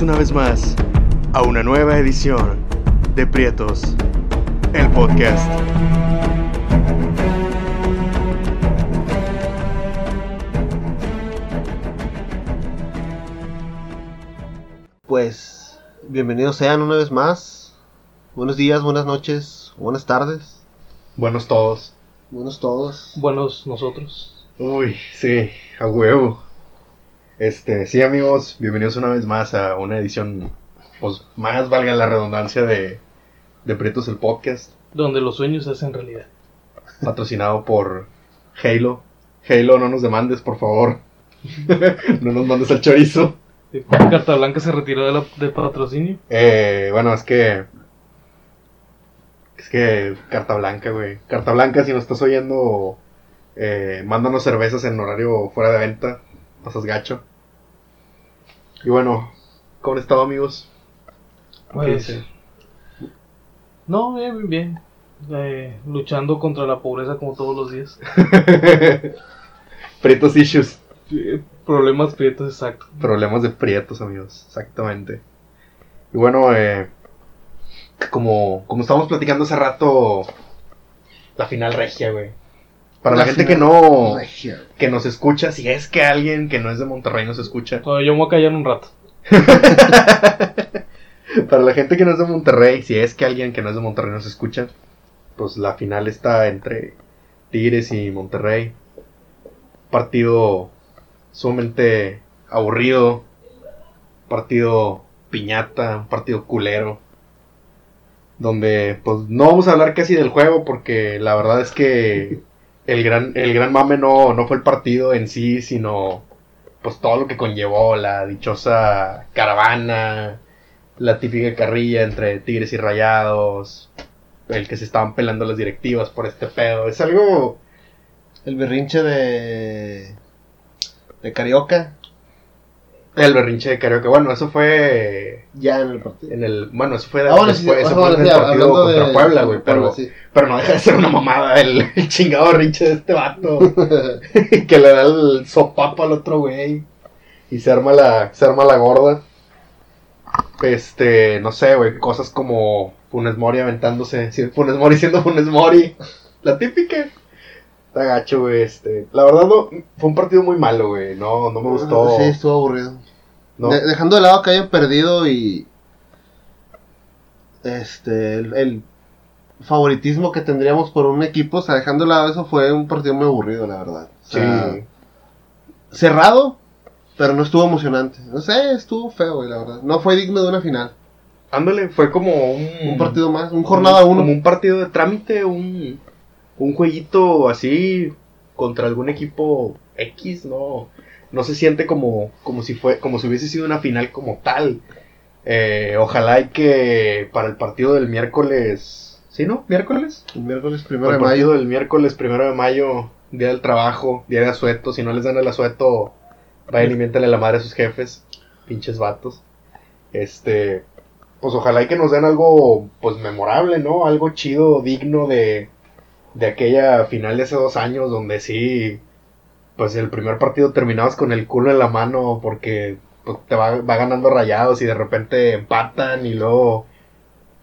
Bienvenidos una vez más a una nueva edición de Prietos, el podcast. Pues bienvenidos sean una vez más. Buenos días, buenas noches, buenas tardes. Buenos todos. Buenos todos. Buenos nosotros. Uy, sí, a huevo. Este, sí amigos, bienvenidos una vez más a una edición, pues más valga la redundancia de, de Prietos el podcast, Donde los sueños se hacen realidad. patrocinado por Halo. Halo, no nos demandes, por favor. no nos mandes al chorizo. ¿Y por qué Carta Blanca se retiró de, la, de patrocinio. Eh, bueno, es que. Es que. Carta Blanca, güey. Carta Blanca, si nos estás oyendo. Eh, mándanos cervezas en horario fuera de venta. Pasas gacho. Y bueno, ¿cómo han estado, amigos? ¿Qué Pues, no, bien, bien, bien. Eh, luchando contra la pobreza como todos los días. Prietos issues. Problemas prietos, exacto. Problemas de prietos, amigos. Exactamente. Y bueno, eh, como, como estábamos platicando hace rato. La final regia, güey. Para la, La gente que no. Regia. que nos escucha, si es que alguien que no es de Monterrey nos escucha. Bueno, yo me voy a callar un rato. Para la gente que no es de Monterrey, si es que alguien que no es de Monterrey nos escucha, pues la final está entre Tigres y Monterrey. Partido sumamente aburrido, partido piñata, un partido culero. Donde pues no vamos a hablar casi del juego porque la verdad es que el gran, el gran mame no, no fue el partido en sí, sino pues todo lo que conllevó, la dichosa caravana, la típica carrilla entre Tigres y Rayados, el que se estaban pelando las directivas por este pedo. Es algo... El berrinche de. de Carioca. El berrinche de Carioca. Bueno, eso fue Ya en el partido. en el... Bueno, eso fue, Ah, bueno, sí, después, sí, eso fue en el partido contra de- Puebla, güey. Pero, sí. pero no deja de ser una mamada el, el chingado berrinche de este vato. que le da el sopapo al otro güey. Y se arma la, se arma la gorda. Este, no sé, güey, cosas como Funes Mori aventándose, Funes Mori siendo Funes Mori. La típica. Está gacho, güey, este. La verdad no, fue un partido muy malo, güey. No, no me gustó. Sí, estuvo aburrido. no. De- dejando de lado que hayan perdido y. Este. El, el favoritismo que tendríamos por un equipo, o sea, dejando de lado eso, fue un partido muy aburrido, la verdad. O Sí. cerrado, pero no estuvo emocionante. No sé, estuvo feo, güey, la verdad. No fue digno de una final. Ándale, fue como un, Un partido más, un jornada uno. Como un partido de trámite, un, un jueguito así contra algún equipo X, no, no se siente como, como si fue, como si hubiese sido una final como tal. Eh, ojalá y que para el partido del miércoles, ¿sí no? ¿Miércoles? El miércoles primero de el partido mayo. del miércoles primero de mayo, día del trabajo, día de asueto, si no les dan el asueto, vayan y miéntale la madre a sus jefes, pinches vatos. Este, pues ojalá y que nos den algo, pues memorable, ¿no? Algo chido, digno de, de aquella final de hace dos años, donde sí, pues el primer partido terminabas con el culo en la mano porque pues, te va, va ganando rayados y de repente empatan y luego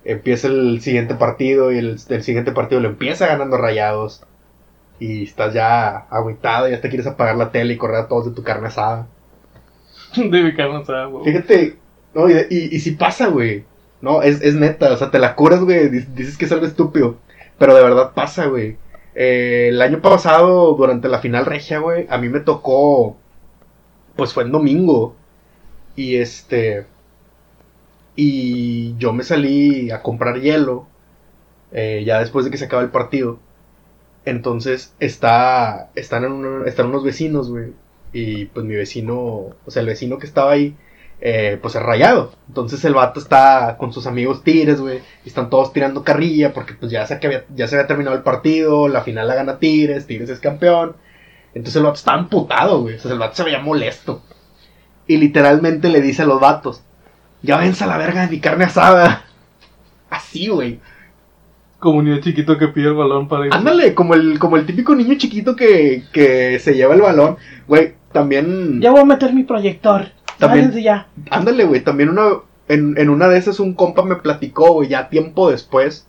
empieza el siguiente partido y el, el siguiente partido lo empieza ganando rayados y estás ya agüitado, ya te quieres apagar la tele y correr a todos de tu carne asada. De mi carne asada, güey. Fíjate, no, y, y, y si pasa, güey. No, es, es neta, o sea, te la curas, güey. di- Dices que es algo estúpido. Pero de verdad pasa, güey. Eh, el año pasado, durante la final regia, güey, a mí me tocó. Pues fue en domingo. Y este. Y yo me salí a comprar hielo. eh, ya después de que se acaba el partido. Entonces está. Están, en un- están unos vecinos, güey. Y pues mi vecino. O sea, el vecino que estaba ahí eh, pues es rayado. Entonces el vato está con sus amigos Tigres, güey. Y están todos tirando carrilla porque pues ya se, que había- ya se había terminado el partido. La final la gana Tigres, Tigres es campeón. Entonces el vato estaba amputado, güey. O sea, el vato se veía molesto. Y literalmente le dice a los vatos, ya venza la verga de mi carne asada. Así, güey. Como un niño chiquito que pide el balón para ir. Ándale, como el, como el típico niño chiquito que, que se lleva el balón. Güey, también... Ya voy a meter mi proyector. También, ya. ándale, güey, también una, en, en una de esas un compa me platicó, güey, ya tiempo después,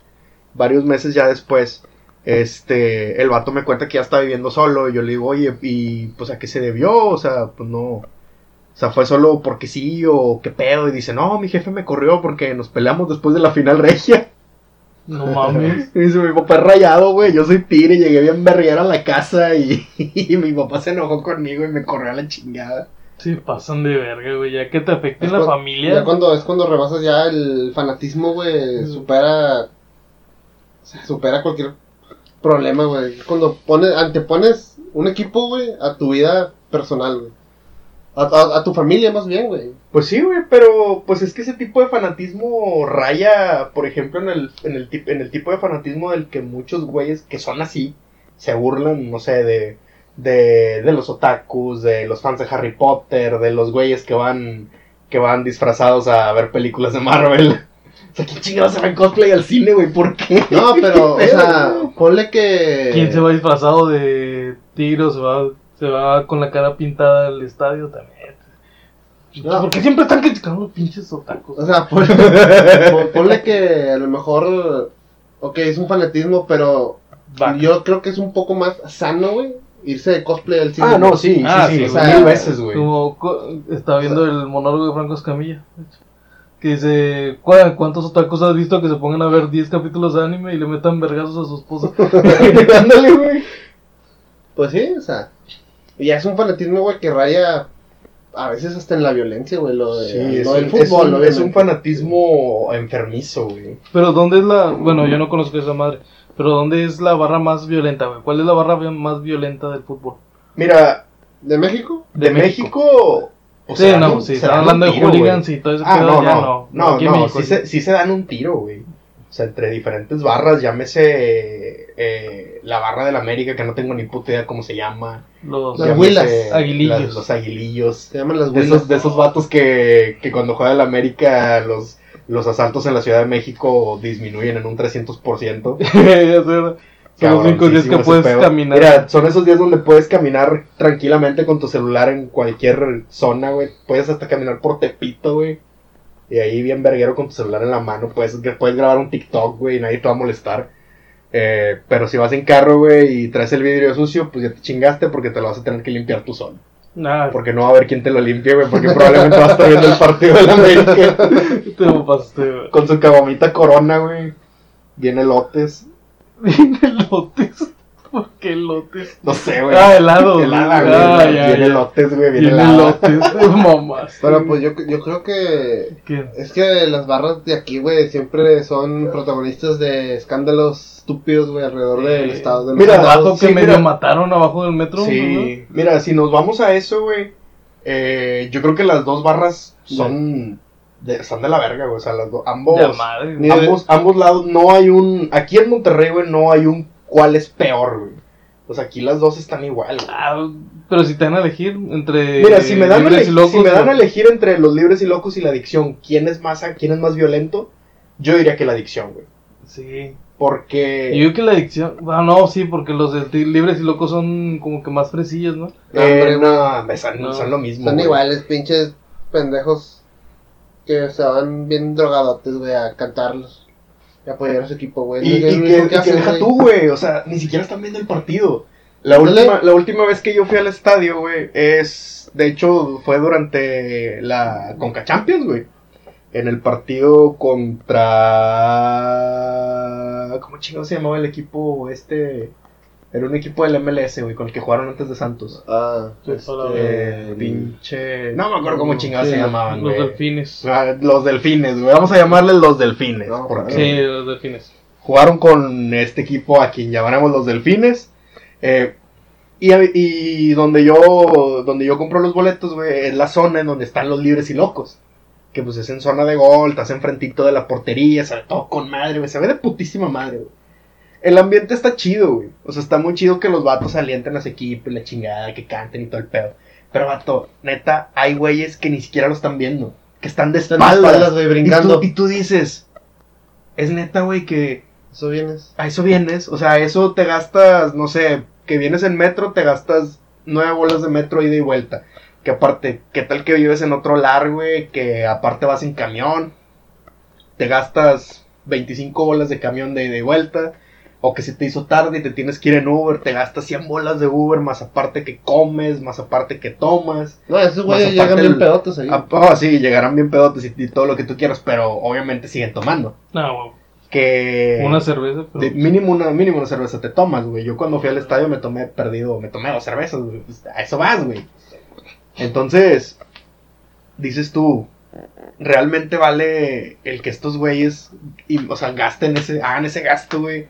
varios meses ya después, este, el vato me cuenta que ya está viviendo solo, y yo le digo, oye, y pues a qué se debió, o sea, pues no, o sea, fue solo porque sí, o qué pedo, y dice, no, mi jefe me corrió porque nos peleamos después de la final regia. No mames. Y dice, mi papá es rayado, güey, yo soy tigre, llegué bien berriera a la casa y, y mi papá se enojó conmigo y me corrió a la chingada. Sí, pasan de verga, güey. Ya que te afecte en la cuando- familia. Ya cuando, es cuando rebasas ya el fanatismo, güey, Mm. supera. supera cualquier problema, güey. Cuando pones, antepones un equipo, güey, a tu vida personal, güey. A, a- a tu familia, más bien, güey. Pues sí, güey, pero pues es que ese tipo de fanatismo raya, por ejemplo, en el, en el, tip- en el tipo de fanatismo del que muchos güeyes que son así se burlan, no sé, de, de, de los otakus, de los fans de Harry Potter, de los güeyes que van, que van disfrazados a ver películas de Marvel. O sea, ¿quién chingados se va en cosplay al cine, güey? ¿Por qué? No, pero, o ¿Qué pedo, sea, ponle que. ¿Quién se va disfrazado de tiro? Se va, se va con la cara pintada al estadio también. No. ¿Por qué siempre están criticando los pinches otacos? O sea, pon- pon- ponle que a lo mejor. Ok, es un fanatismo, pero. Yo creo que es un poco más sano, güey. Irse de cosplay al cine. Ah, no, güey. sí, Ah, sí, sí, sí, o sea, mil veces, güey. Como co- estaba viendo el monólogo de Franco Escamilla. de hecho, Que dice, "¿Cuá- ¿cuántos otacos has visto que se pongan a ver 10 capítulos de anime y le metan vergazos a su esposa? Ándale, güey. Pues sí, o sea. Ya es un fanatismo, güey, que raya a veces hasta en la violencia, güey. Lo, de, Sí, lo del un- fútbol, es un, es un fanatismo enfermizo, güey. Pero ¿dónde es la...? Bueno, yo no conozco esa madre. Pero ¿dónde es la barra más violenta, güey? ¿Cuál es la barra más violenta del fútbol? Mira, ¿De México? de, México. o sí, sea, no, un- sí, se están hablando un de hooligans y todo Ah, pedo, no, ya no, no. no, sí, se, sí se dan un tiro, güey. O sea, entre diferentes barras, llámese eh, la barra del América, que no tengo ni puta idea cómo se llama. Los, huilas, aguilillos. las- los aguilillos. Se llaman las De esos, de esos vatos que, que cuando juega el América, los, los asaltos en la Ciudad de México disminuyen en un 300%. Ya sé, Son los únicos días que puedes pedo. caminar. Mira, son esos días donde puedes caminar tranquilamente con tu celular en cualquier zona, güey. Puedes hasta caminar por Tepito, güey. Y ahí bien verguero con tu celular en la mano. Puedes, puedes grabar un TikTok, güey, y nadie te va a molestar. Eh, pero si vas en carro, güey, y traes el vidrio sucio, pues ya te chingaste porque te lo vas a tener que limpiar tú solo. Porque no va a haber quien te lo limpie, güey, porque probablemente vas a estar viendo el partido del América te lo pasaste, güey. con su cabomita corona, güey. Viene lotes. Viene lotes. ¿Por qué lotes? No sé, güey. Ah, helado. Helada, güey. güey. Ah, ya, viene ya. lotes, güey. Viene, Viene helada. lotes. Mamás. Pero pues yo, yo creo que. ¿Qué? Es que las barras de aquí, güey, siempre son protagonistas de escándalos estúpidos, güey, alrededor Sí. del estado. De los Mira, vato que sí, medio mira. mataron abajo del metro. Sí, mira, si nos vamos a eso, güey, eh, yo creo que las dos barras son de, están de la verga, güey. O sea, las do- ambos, De madre. Ni- ambos, ambos lados no hay un. Aquí en Monterrey, güey, no hay un cuál es peor, güey. Sea, aquí las dos están igual. güey. Ah, pero si te dan a elegir entre. Mira, si me dan, a, libres ele- y locos, si me dan a elegir entre los libres y locos y la adicción, ¿quién es más, quién es más violento? Yo diría que la adicción, güey. Sí. Porque. Yo que la adicción. Ah, no, sí, porque los de libres y locos son como que más fresillas, ¿no? eh, Hombre, no, me son, No. son lo mismo. Son güey. iguales, pinches pendejos que se van bien drogadotes, güey, a cantarlos. Y apoyar a su equipo, güey. Y, y que, y que deja güey. tú, güey. O sea, ni siquiera están viendo el partido. La última, la última vez que yo fui al estadio, güey, es. De hecho, fue durante la Conca Champions, güey. En el partido contra. ¿Cómo chingados se llamaba el equipo este? Era un equipo del MLS, güey, con el que jugaron antes de Santos. Ah, este, Eh, pinche. No me acuerdo cómo chingados Sí, se llamaban, Los güey. delfines. Ah, Los delfines, güey. Vamos a llamarles los delfines. No, porque- Sí, los delfines. jugaron con este equipo a quien llamaremos los delfines. Eh, y, y donde yo donde yo compro los boletos, güey, es la zona en donde están los libres y locos. Que pues es en zona de gol, estás enfrentito de la portería, se ve todo con madre, güey. Se ve de putísima madre, güey. El ambiente está chido, güey. O sea, está muy chido que los vatos alienten a su equipo y la chingada, que canten y todo el pedo. Pero, vato, neta, hay güeyes que ni siquiera lo están viendo. Que están de Están de espaldas. espaldas, güey, brincando. Y tú, y tú dices, es neta, güey, que Eso vienes. a eso vienes, o sea, eso te gastas, no sé, que vienes en metro, te gastas nueve bolas de metro ida y vuelta. Que aparte, ¿qué tal que vives en otro lar, güey? Que aparte vas en camión, te gastas 25 bolas de camión de ida y vuelta. O que se te hizo tarde y te tienes que ir en Uber, te gastas 100 bolas de Uber, más aparte que comes, más aparte que tomas. No, esos güeyes llegan bien pedotes ahí. Ah, oh, sí, llegarán bien pedotes y, y todo lo que tú quieras, pero obviamente siguen tomando. No, güey. Que Una cerveza, pero. de- mínimo una mínimo una cerveza te tomas, güey. Yo cuando fui al estadio me tomé perdido, me tomé dos cervezas, güey. Pues, a eso vas, güey. Entonces, dices tú, realmente vale el que estos güeyes, y, o sea, gasten ese, hagan ese gasto, güey,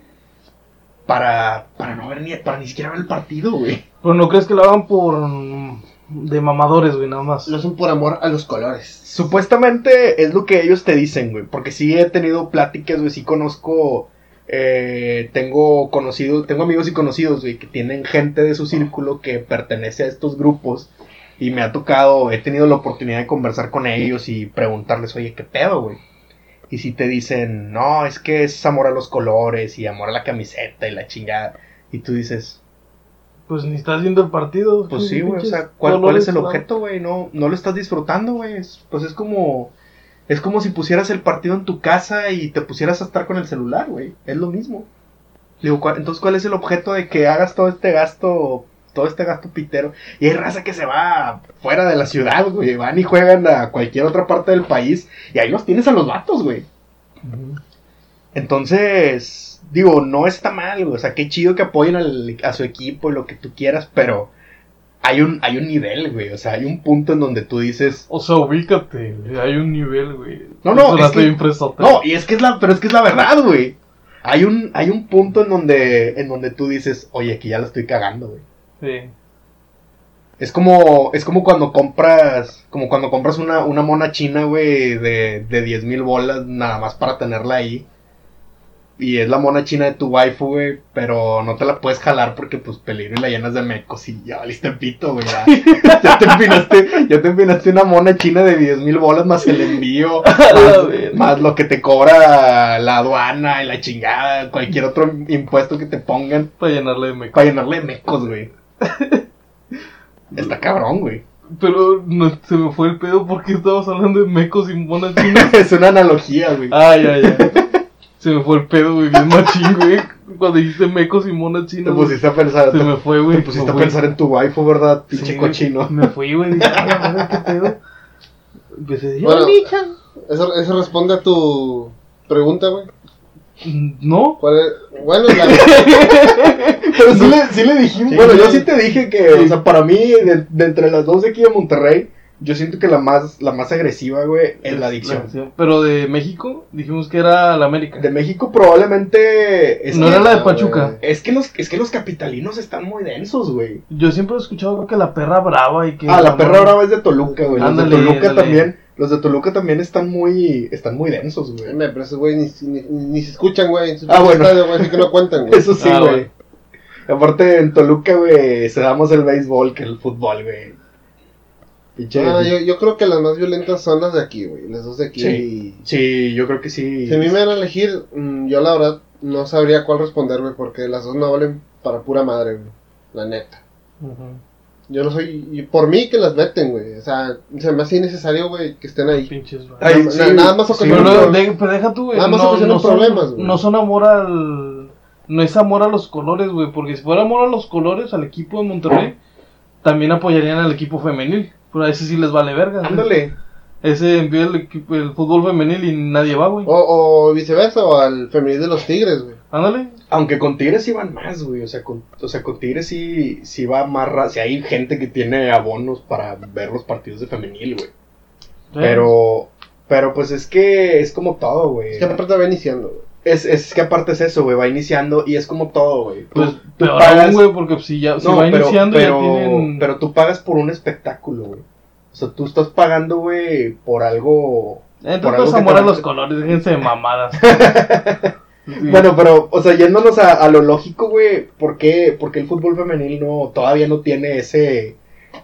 para, para no ver ni, para ni siquiera ver el partido, güey. Pero no crees que lo hagan por. mm, de mamadores, güey, nada más. Lo hacen por amor a los colores. Supuestamente es lo que ellos te dicen, güey. Porque sí he tenido pláticas, güey. Sí conozco. eh, tengo conocidos, tengo amigos y conocidos, güey, que tienen gente de su círculo que pertenece a estos grupos. Y me ha tocado, he tenido la oportunidad de conversar con ellos y preguntarles, oye, ¿qué pedo, güey? Y si te dicen, no, es que es amor a los colores y amor a la camiseta y la chingada. Y tú dices, Pues ni estás viendo el partido. pues sí, güey, o sea, ¿cuál, cuál es el objeto, güey? No, no lo estás disfrutando, güey. Es- Pues es como, es como si pusieras el partido en tu casa y te pusieras a estar con el celular, güey. Es lo mismo. Digo, ¿cuál- entonces, ¿cuál es el objeto de que hagas todo este gasto, todo este gasto pitero? Y hay raza que se va fuera de la ciudad, güey. Van y juegan a cualquier otra parte del país y ahí los tienes a los vatos, güey. Entonces, digo, no está mal, güey. O sea, qué chido que apoyen al- a su equipo y lo que tú quieras, pero hay un, hay un nivel, güey. O sea, hay un punto en donde tú dices. O sea, ubícate, güey, hay un nivel, güey. No, no, es que-. No, y es que es la, pero es que es la verdad, güey. Hay un, hay un punto en donde, en donde tú dices, oye, aquí ya la estoy cagando, güey. Sí. Es como, es como cuando compras, como cuando compras una, una mona china, güey, de, de 10 mil bolas nada más para tenerla ahí. Y es la mona china de tu waifu, güey, pero no te la puedes jalar porque, pues, peligro y la llenas de mecos y ya valiste pito, güey. Ya, ya te empinaste, ya te empinaste una mona china de 10 mil bolas más el envío, más, lo que te cobra la aduana y la chingada, cualquier otro impuesto que te pongan Para llenarle de meco. para llenarle de mecos, güey. Está cabrón, güey. Pero no, se me fue el pedo porque estabas hablando de mecos y monas chinas. es una analogía, güey. Ay, ay, ay. Se me fue el pedo, güey, bien machín, güey. Cuando dijiste mecos y monas te chinas. güey, pusiste a pensar, Se te, me fue, güey. te pusiste a pensar en tu waifu, ¿verdad? Pinche Sí, cochino. Me fui, güey. Dije, "Ay, la madre, qué pedo. Empecé, Bueno. "Yo, Micha". Eso, eso responde a tu pregunta, güey. No. ¿Cuál es? Bueno, la, Pero sí le, sí le dijimos. Sí, bueno, yo sí te dije que, Sí. o sea, para mí, de, de entre las dos de aquí de Monterrey, yo siento que la más, la más agresiva, güey, es la adicción. Pero de México dijimos que era la América. De México probablemente... Es no que, era la de güey. Pachuca. Es que los, es que los capitalinos están muy densos, güey. Yo siempre he escuchado que la perra brava y que. Ah, la perra brava es de Toluca, güey. Los Ándale, de Toluca ándale. también, los de Toluca también están muy, están muy densos, güey. pero esos güey ni, ni, ni se escuchan, güey. En su Ah, bueno. estadio, güey, así que no cuentan, güey. Eso sí, Ah, güey. bueno. Aparte, en Toluca, güey, se damos el béisbol que el fútbol, güey. Pinche. Ah, yo, yo creo que las más violentas son las de aquí, güey. Las dos de aquí. Sí. Sí, yo creo que sí. Si a mí me van a elegir, mm, yo la verdad no sabría cuál responder, güey, porque las dos no valen para pura madre, güey. La neta. Ujú. Yo no soy. y por mí que las meten, güey. O sea, se me hace innecesario, güey, que estén ahí. Pinches. güey. Ay, Na- sí, na- nada más sí, ocasionan pro- de- pero deja tú, güey. Nada más no, ocasionan no problemas, güey. No son amor al. No es amor a los colores, güey. Porque si fuera amor a los colores, al equipo de Monterrey, también apoyarían al equipo femenil. Pero a ese sí les vale verga. güey. Ándale. Ese envía el, equipo, el fútbol femenil y nadie va, güey. O, o viceversa, o al femenil de los Tigres, güey. Ándale. Aunque con Tigres sí van más, güey. O sea, con, o sea, con Tigres sí, sí va más. Si hay gente que tiene abonos para ver los partidos de femenil, güey. Pero. Pero pues es que es como todo, güey. Es que aparte va iniciando, güey. Es, es que aparte es eso, güey. Va iniciando y es como todo, güey. Pues tú peor pagas- aún, güey, porque si ya si No, va pero, iniciando pero, ya tienen. pero tú pagas por un espectáculo, güey. O sea, tú estás pagando, güey, por algo. por Entonces algo que amor te a va- los colores, déjense de mamadas. Bueno, pero, o sea, yéndonos a, a lo lógico, güey, ¿por qué, por qué el fútbol femenil no, todavía no tiene ese,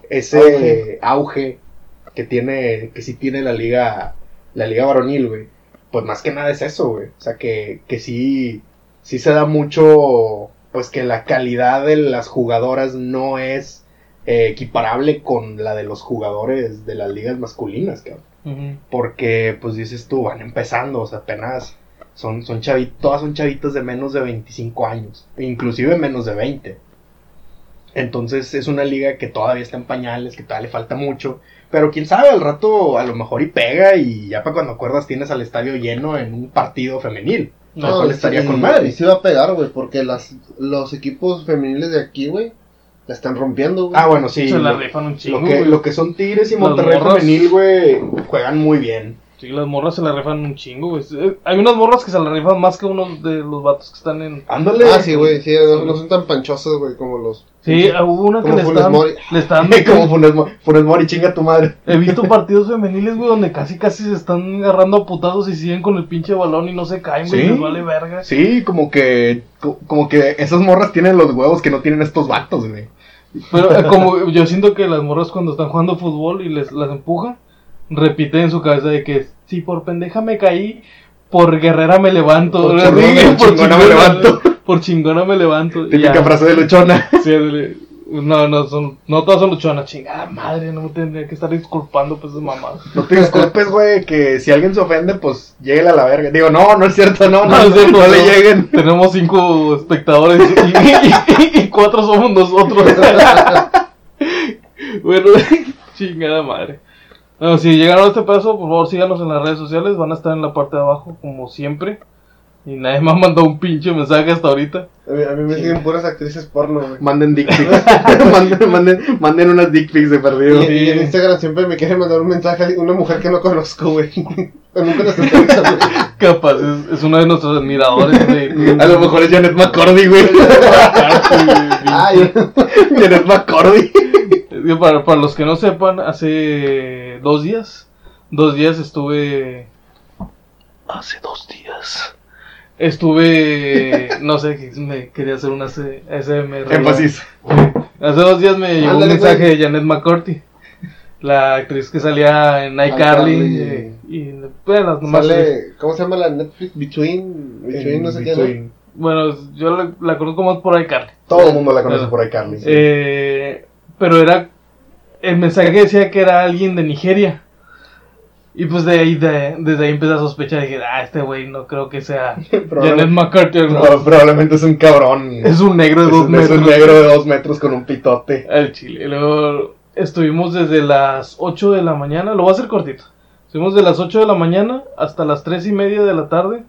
ese auge. que tiene, que sí tiene la liga, la liga varonil, güey? Pues más que nada es eso, güey. O sea, que, que sí, sí se da mucho, pues que la calidad de las jugadoras no es eh, equiparable con la de los jugadores de las ligas masculinas, cabrón. Porque, pues dices tú, van empezando, o sea, apenas son, son chavitos, todas son chavitos de menos de 25 años, inclusive menos de 20. Entonces es una liga que todavía está en pañales, que todavía le falta mucho. Pero quién sabe, al rato a lo mejor y pega y ya para cuando acuerdas tienes al estadio lleno en un partido femenil. No, cual estaría sí, con madre. Y sí va a pegar, güey, porque las, los equipos femeniles de aquí, güey, la están rompiendo, güey. Ah, bueno, sí. Se la lo, rifan un chingo, lo que, lo que son Tigres y Monterrey femenil, güey, juegan muy bien. Sí, las morras se la rifan un chingo, güey. Eh, Hay unas morras que se la rifan más que unos de los vatos que están en... Ándale. Ah, sí, güey, sí, no, no son tan panchosos, güey, como los... Sí, ah, hubo una que Como le Mori. le están Como Funes, Mo- Funes Mori, chinga tu madre. He visto partidos femeniles, güey, donde casi casi se están agarrando a putazos y siguen con el pinche balón y no se caen, güey, Sí. les vale verga. Sí, como que, co- como que esas morras tienen los huevos que no tienen estos vatos, güey. Pero eh, como yo siento que las morras cuando están jugando fútbol y les las empujan, repiten en su cabeza de que si por pendeja me caí, por guerrera me levanto. Por chingona- chingona me levanto. Por chingona me levanto. Típica frase de luchona. Sí, no, no, son, no todas son luchonas, chingada madre, no me tendría que estar disculpando pues esas mamadas. No te disculpes, güey, que si alguien se ofende, pues lléguele a la verga. Digo, no, no es cierto, no, no, No, es cierto, no le no. lleguen. Tenemos cinco espectadores y, y- y- y cuatro somos nosotros. bueno, chingada madre. Bueno, si llegaron a este paso, por favor síganos en las redes sociales, van a estar en la parte de abajo como siempre. Y nadie me ha mandado un pinche mensaje hasta ahorita. A mí, a mí me siguen puras actrices porno, güey. Manden dick pics. manden, manden, manden unas dick pics de perdido. Y, y en Instagram siempre me quiere mandar un mensaje a una mujer que no conozco, güey. Nunca. Capaz, es, es uno de nuestros admiradores. De, A lo mejor es Janet McCordy, güey. Ay, Janet McCordy. Para, para los que no sepan, hace dos días, dos días estuve... Hace dos días. Estuve, no sé, me quería hacer una S- SMR. Énfasis. Hace dos días me llegó un mensaje güey. de Janet McCourty, la actriz que salía en iCarly. iCarly. eh, y bueno, nomás- sale, ¿cómo se llama la Netflix? Between, Between, no sé qué. Bueno, yo la, la conozco más por iCarly. Todo el mundo la conoce Bueno. por ahí, Carly. Eh, pero era. El mensaje decía que era alguien de Nigeria. Y pues de ahí, de- desde ahí empecé a sospechar. Dije, ah, este güey no creo que sea Janet McCarthy. no. no, probablemente es un cabrón. Es un negro de Es dos un- es metros. un negro de dos metros con un pitote. Al chile. Y luego estuvimos desde las 8 de la mañana. Lo voy a hacer cortito. Estuvimos de las 8 de la mañana hasta las 3 y media de la tarde.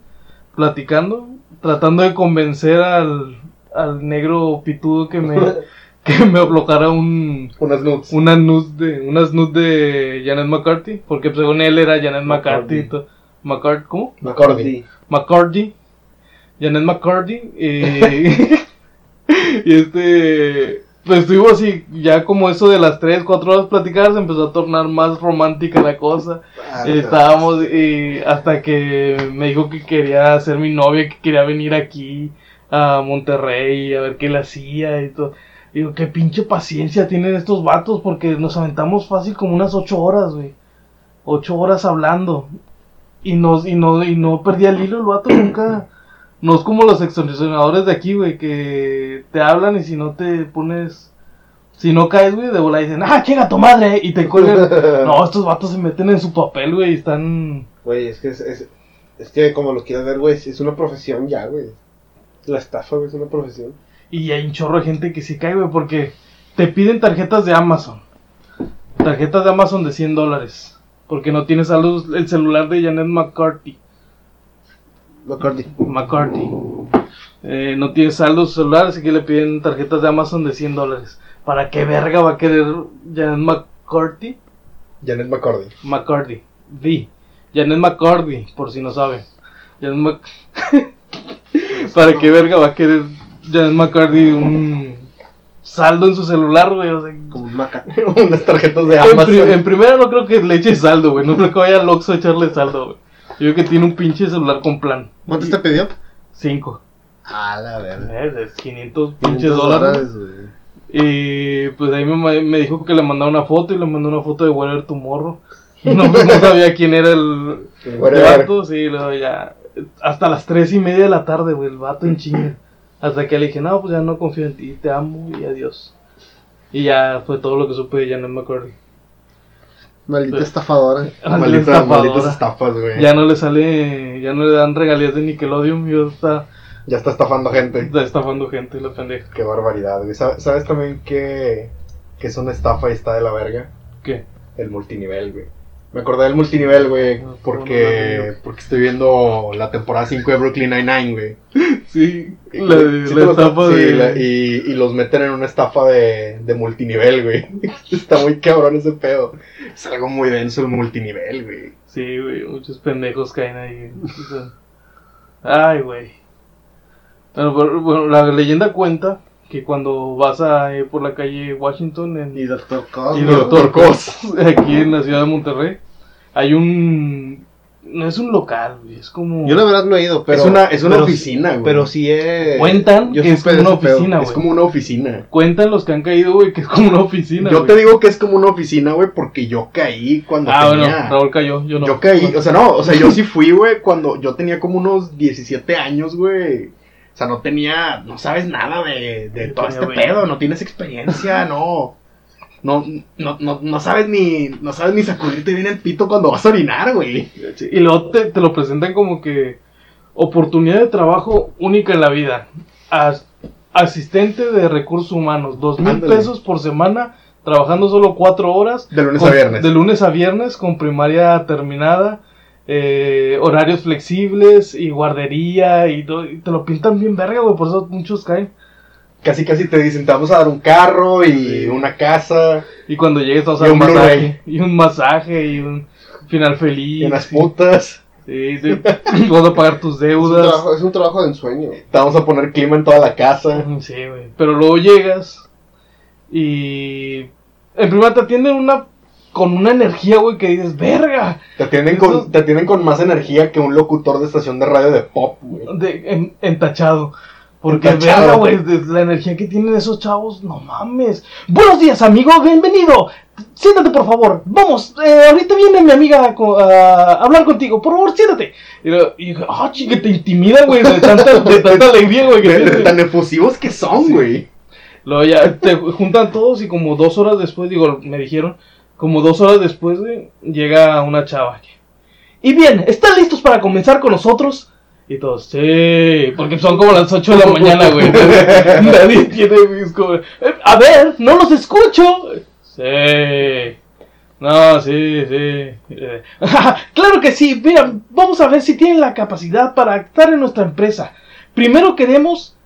Platicando. Tratando de convencer al, al negro pitudo que me, que me bloqueara un, Unas nudes. unas nudes de unas nudes de Janet McCarthy porque según él era Janet McCarthy y to- McCart ¿cómo? McCordy. McCarthy Janet McCarthy y, y este pues estuvimos así ya como eso de las 3, 4 horas platicar se empezó a tornar más romántica la cosa Ah, estábamos y hasta que me dijo que quería ser mi novia que quería venir aquí a Monterrey a ver qué le hacía y todo Digo, qué pinche paciencia tienen estos vatos porque nos aventamos fácil como unas ocho horas, güey. Ocho horas hablando. Y no, y no, y no perdía el hilo el vato nunca. No es como los extorsionadores de aquí, güey, que te hablan y si no te pones... Si no caes, güey, de bola dicen, ah, chinga tu madre, y te cuelgan. No, estos vatos se meten en su papel, güey, y están... Güey, es que es, es, es que como lo quieras ver, güey, es una profesión ya, güey. La estafa, güey, es una profesión. Y hay un chorro de gente que sí cae, güey, porque te piden tarjetas de Amazon. Tarjetas de Amazon de 100 dólares. Porque no tienes a luz el celular de Janet McCarthy. McCarthy. McCarthy. Eh, no tiene saldo su celular, así que le piden tarjetas de Amazon de 100 dólares. ¿Para qué verga va a querer Janet McCarthy? Janet McCordy. McCarthy. D. Janet McCarthy, por si no saben. Janet Mac- ¿Para qué verga va a querer Janet McCarthy un saldo en su celular, güey? O sea, Como un maca. Unas tarjetas de en, pri- Amazon. en primera no creo que le eche saldo, güey. No creo que vaya al Oxxo a echarle saldo, güey. Yo creo que tiene un pinche celular con plan. ¿Cuánto te pidió? 5. A la verga. Es 500 pinches dólares. Y pues ahí me, me dijo que le mandaba una foto y le mandó una foto de Whatever Tomorrow. No, no sabía quién era el, el vato, sí, luego ya. Hasta las tres y media de la tarde, güey, el vato en chinga. Hasta que le dije, no, pues ya no confío en ti, te amo y adiós. Y ya fue todo lo que supe de Janet McCurdy. Maldita Pues- estafadora. Malditas, estafadora. malditas estafas, güey. Ya no le sale, ya no le dan regalías de Nickelodeon, y está, Ya está estafando gente. está estafando gente, la pendeja. Qué barbaridad, güey. ¿Sabes, sabes también que, que es una estafa y está de la verga? ¿Qué? El multinivel, güey. Me acordé del multinivel, güey, porque, porque estoy viendo la temporada 5 de Brooklyn Nine-Nine, güey. Sí, la, Sí, estafa sí, de... la- y, y los meten en una estafa de, de multinivel, güey. Está muy cabrón ese pedo. Es algo muy denso el multinivel, güey. Sí, güey, muchos pendejos caen ahí. Ay, güey. Bueno, pero- bueno, la leyenda cuenta que cuando vas a ir por la calle Washington en, Y Doctor Cos. y. Doctor Cos, aquí en la ciudad de Monterrey, hay un... No es un local, güey, es como... Yo la verdad no he ido, pero. es una, es una pero- oficina, güey. Pero sí he. Cuentan yo que es como una oficina, es güey. como una oficina. Cuentan los que han caído, güey, que es como una oficina, Yo güey. te digo que es como una oficina, güey, porque yo caí cuando Ah, tenía... bueno, Raúl cayó, yo no. Yo caí, o sea, no, o sea, yo sí fui, güey, cuando yo tenía como unos 17 años, güey. O sea, no tenía, no sabes nada de, de todo este 20. pedo, no tienes experiencia, no. No, no, no, no sabes ni, no sabes ni sacudirte bien el pito cuando vas a orinar, güey. Y luego te, te lo presentan como que oportunidad de trabajo única en la vida. As- asistente de recursos humanos, dos mil pesos por semana, trabajando solo cuatro horas. De lunes con- a viernes. De lunes a viernes, con primaria terminada, eh, horarios flexibles y guardería y, todo, y te lo pintan bien verga, güey, por eso muchos caen. Casi, casi te dicen, te vamos a dar un carro y Sí. una casa Y cuando llegues vas Y a un un masaje, y un masaje y un final feliz. y unas putas. Sí, sí. vas a pagar tus Es un, deudas. trabajo, es un trabajo de ensueño. Te vamos a poner clima en toda la casa. Sí, güey. Pero luego llegas y en primera te atienden una con una energía, güey, que dices, verga, Te atienden, Eso- con, te atienden con más energía que un locutor de estación de radio de pop, güey. de, en- entachado. Porque verga, güey, la energía que tienen esos chavos, no mames. Buenos días, amigo, bienvenido. Siéntate, por favor. Vamos, eh, ahorita viene mi amiga a, hablar contigo. Por favor, siéntate. Y, dije, ah, chique, te intimida, güey, de tanta, de tanta alegría, güey, De- de tan efusivos que son, Sí. güey. Luego ya te juntan todos y como dos horas después, digo, me dijeron, como dos horas después, güey, llega una chava. Y bien, ¿están listos para comenzar con nosotros? Y todos, sí, porque son como las 8 de la mañana, güey. Nadie, tiene, como, "Eh, a ver, no los escucho. Sí. No, sí, sí. Claro que sí. Mira, vamos a ver si tienen la capacidad para estar en nuestra empresa. Primero queremos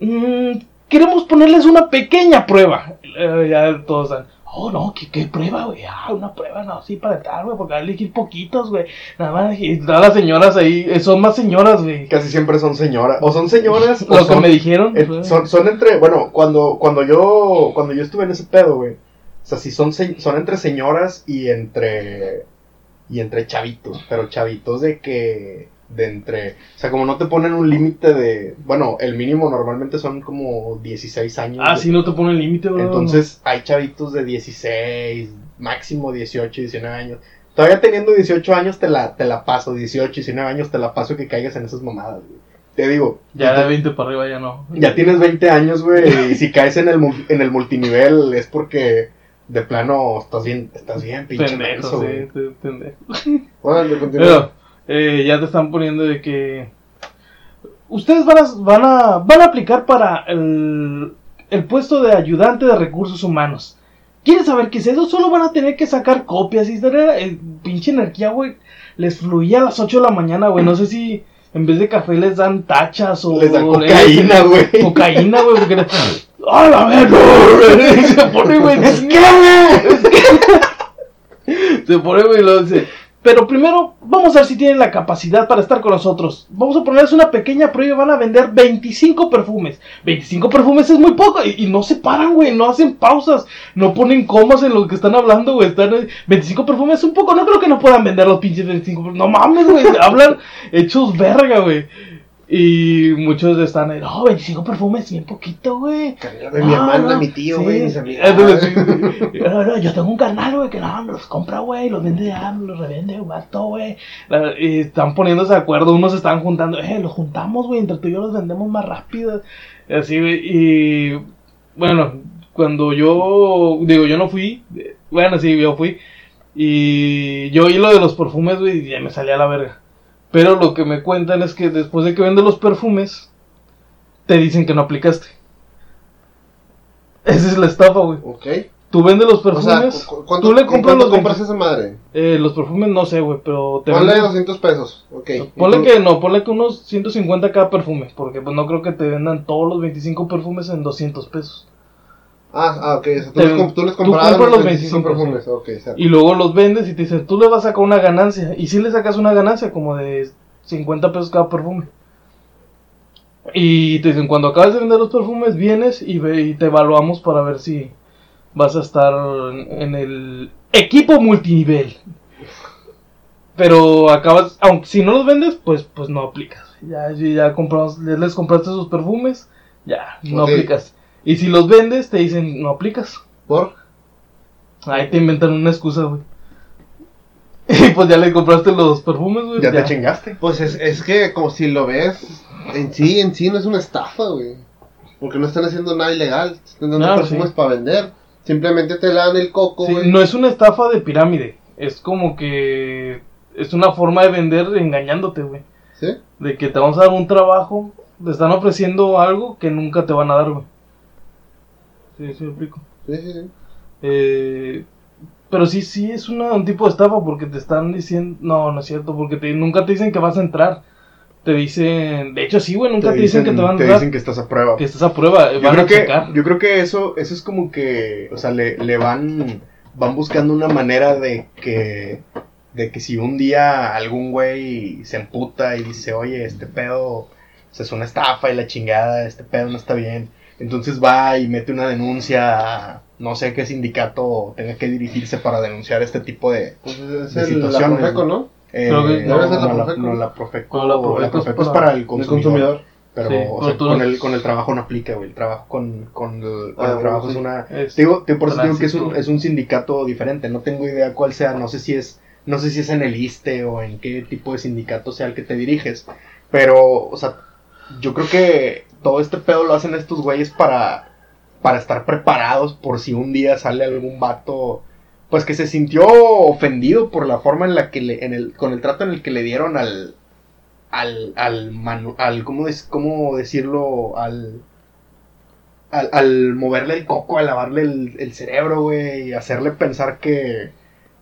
mm, queremos ponerles una pequeña prueba. Eh, ya todos oh no, ¿qué, qué prueba, güey? Ah, una prueba, no, sí, para estar, güey, porque van a elegir poquitos, güey. Nada más, y todas las señoras ahí, eh, son más señoras, güey. Casi siempre son señoras. O son señoras o Lo que me dijeron. eh, son, son entre, bueno, cuando, cuando yo cuando yo estuve en ese pedo, güey. O sea, sí son, son entre señoras y entre y entre chavitos, pero chavitos de que de entre, o sea, como no te ponen un límite de, bueno, el mínimo normalmente son como 16 años. Ah, güey. sí, no te ponen límite. Entonces hay chavitos de 16, máximo 18, 19 años. Todavía teniendo 18 años te la, te la paso, 18, 19 años te la paso que caigas en esas mamadas, güey. Te digo, Ya de 20 para arriba ya no. ya tienes 20 años, güey, y si caes en el, en el multinivel es porque de plano estás bien, estás bien, pinche Pendejo, menso, sí, pendejo. Continúa. Pero eh, ya te están poniendo de que ustedes van a, van a, van a aplicar para el, el puesto de ayudante de recursos humanos. ¿Quieren saber qué es eso? Solo van a tener que sacar copias y el pinche energía, güey. Les fluía a las 8 de la mañana, güey. No sé si en vez de café les dan tachas o... Les dan cocaína, güey. Cocaína, güey, porque... ¡Ah, la verga! Se pone, güey, es que, Se pone, güey, y luego dice... Pero primero, vamos a ver si tienen la capacidad para estar con nosotros. Vamos a ponerles una pequeña prueba van a vender 25 perfumes. 25 perfumes es muy poco y, no se paran, güey. No hacen pausas. No ponen comas en lo que están hablando, güey. Están, eh, 25 perfumes es un poco. No creo que no puedan vender los pinches 25 perfumes. No mames, güey. Hablan hechos verga, güey. Y muchos están, eh, no, 25 perfumes, bien poquito, güey. De mi Ah, hermana, no, mi tío, sí. güey, mis amigas. Entonces, sí, no, yo tengo un carnal, güey, que no, me los compra, güey, los vende ya, me los revende, güey. La- Y están poniéndose de acuerdo, unos están juntando, eh, los juntamos, güey, entre tú y yo los vendemos más rápido. Y así, güey, y bueno, cuando yo, digo, yo no fui, eh, bueno, sí, yo fui, y yo oí lo de los perfumes, güey, y ya me salía a la verga. Pero lo que me cuentan es que después de que venden los perfumes, te dicen que no aplicaste. Esa es la estafa, güey. Ok. Tú vendes los O sea, perfumes, cu- ¿cuánto, tú le compras los compras 20 esa madre? eh, los perfumes no sé, güey, pero te Ponle venden- 200 pesos. Ok. Ponle que no, ponle que unos 150 cada perfume, porque pues no creo que te vendan todos los 25 perfumes en 200 pesos. Ah, ah, ok. O sea, tú, Te- compras los los 25 25 perfumes. Ok, exacto. Y luego los vendes y te dicen, tú le vas a sacar una ganancia. Y si le sacas una ganancia como de 50 pesos cada perfume. Y te dicen, cuando acabas de vender los perfumes, vienes y, ve, y te evaluamos para ver si vas a estar en, en el equipo multinivel. Pero acabas, aunque si no los vendes, pues, pues no aplicas. Ya, ya, ya compramos, les, compraste sus perfumes, ya, no aplicas. Y si los vendes, te dicen, no aplicas. ¿Por? Ahí te inventan una excusa, güey. Y pues ya le compraste los perfumes, güey. Ya te chingaste. Pues es, es que como si lo ves, en sí, en sí no es una estafa, güey. Porque no están haciendo nada ilegal. Están dando Ah, perfumes sí. para vender. Simplemente te dan el coco, Sí, güey. no es una estafa de pirámide. Es como que es una forma de vender engañándote, güey. ¿Sí? De que te vamos a dar un trabajo, te están ofreciendo algo que nunca te van a dar, güey. Sí, sí, explico. Sí, sí, sí. Eh, pero sí, sí es una- un tipo de estafa porque te están diciendo, no, no es cierto, porque te- nunca te dicen que vas a entrar. Te dicen, de hecho sí, güey, nunca te, dicen, que te van a te entrar. dicen que estás a prueba. que estás a prueba, yo van creo a que checar. yo creo que eso eso es como que o sea le, le van van buscando una manera de que de que si un día algún güey se emputa y dice oye este pedo o sea, es una estafa y la chingada este pedo no está bien entonces va y mete una denuncia a no sé qué sindicato tenga que dirigirse para denunciar este tipo de Pues es De el, la situaciones, Profeco, ¿no? eh, no, la no, la, Profeco. no, la Profeco, No, la Profeco la es Profeco es para para el El consumidor. consumidor. Pero, Sí, o pero sea, tú con, el, con el trabajo no aplica, güey. El trabajo con, con el, con Ah, el trabajo es una... Es- Digo, te- por eso digo que es un, es un sindicato diferente. No tengo idea cuál sea. No sé si es no sé si es en el ISTE o en qué tipo de sindicato sea el que te diriges. Pero, o sea, yo creo que todo este pedo lo hacen estos güeyes para, para estar preparados por si un día sale algún vato... Pues que se sintió ofendido por la forma en la que le, en el, con el trato en el que le dieron al, al, al, manu- al ¿cómo, cómo decirlo? Al, al, moverle el coco, al lavarle el, el cerebro, güey, y hacerle pensar que,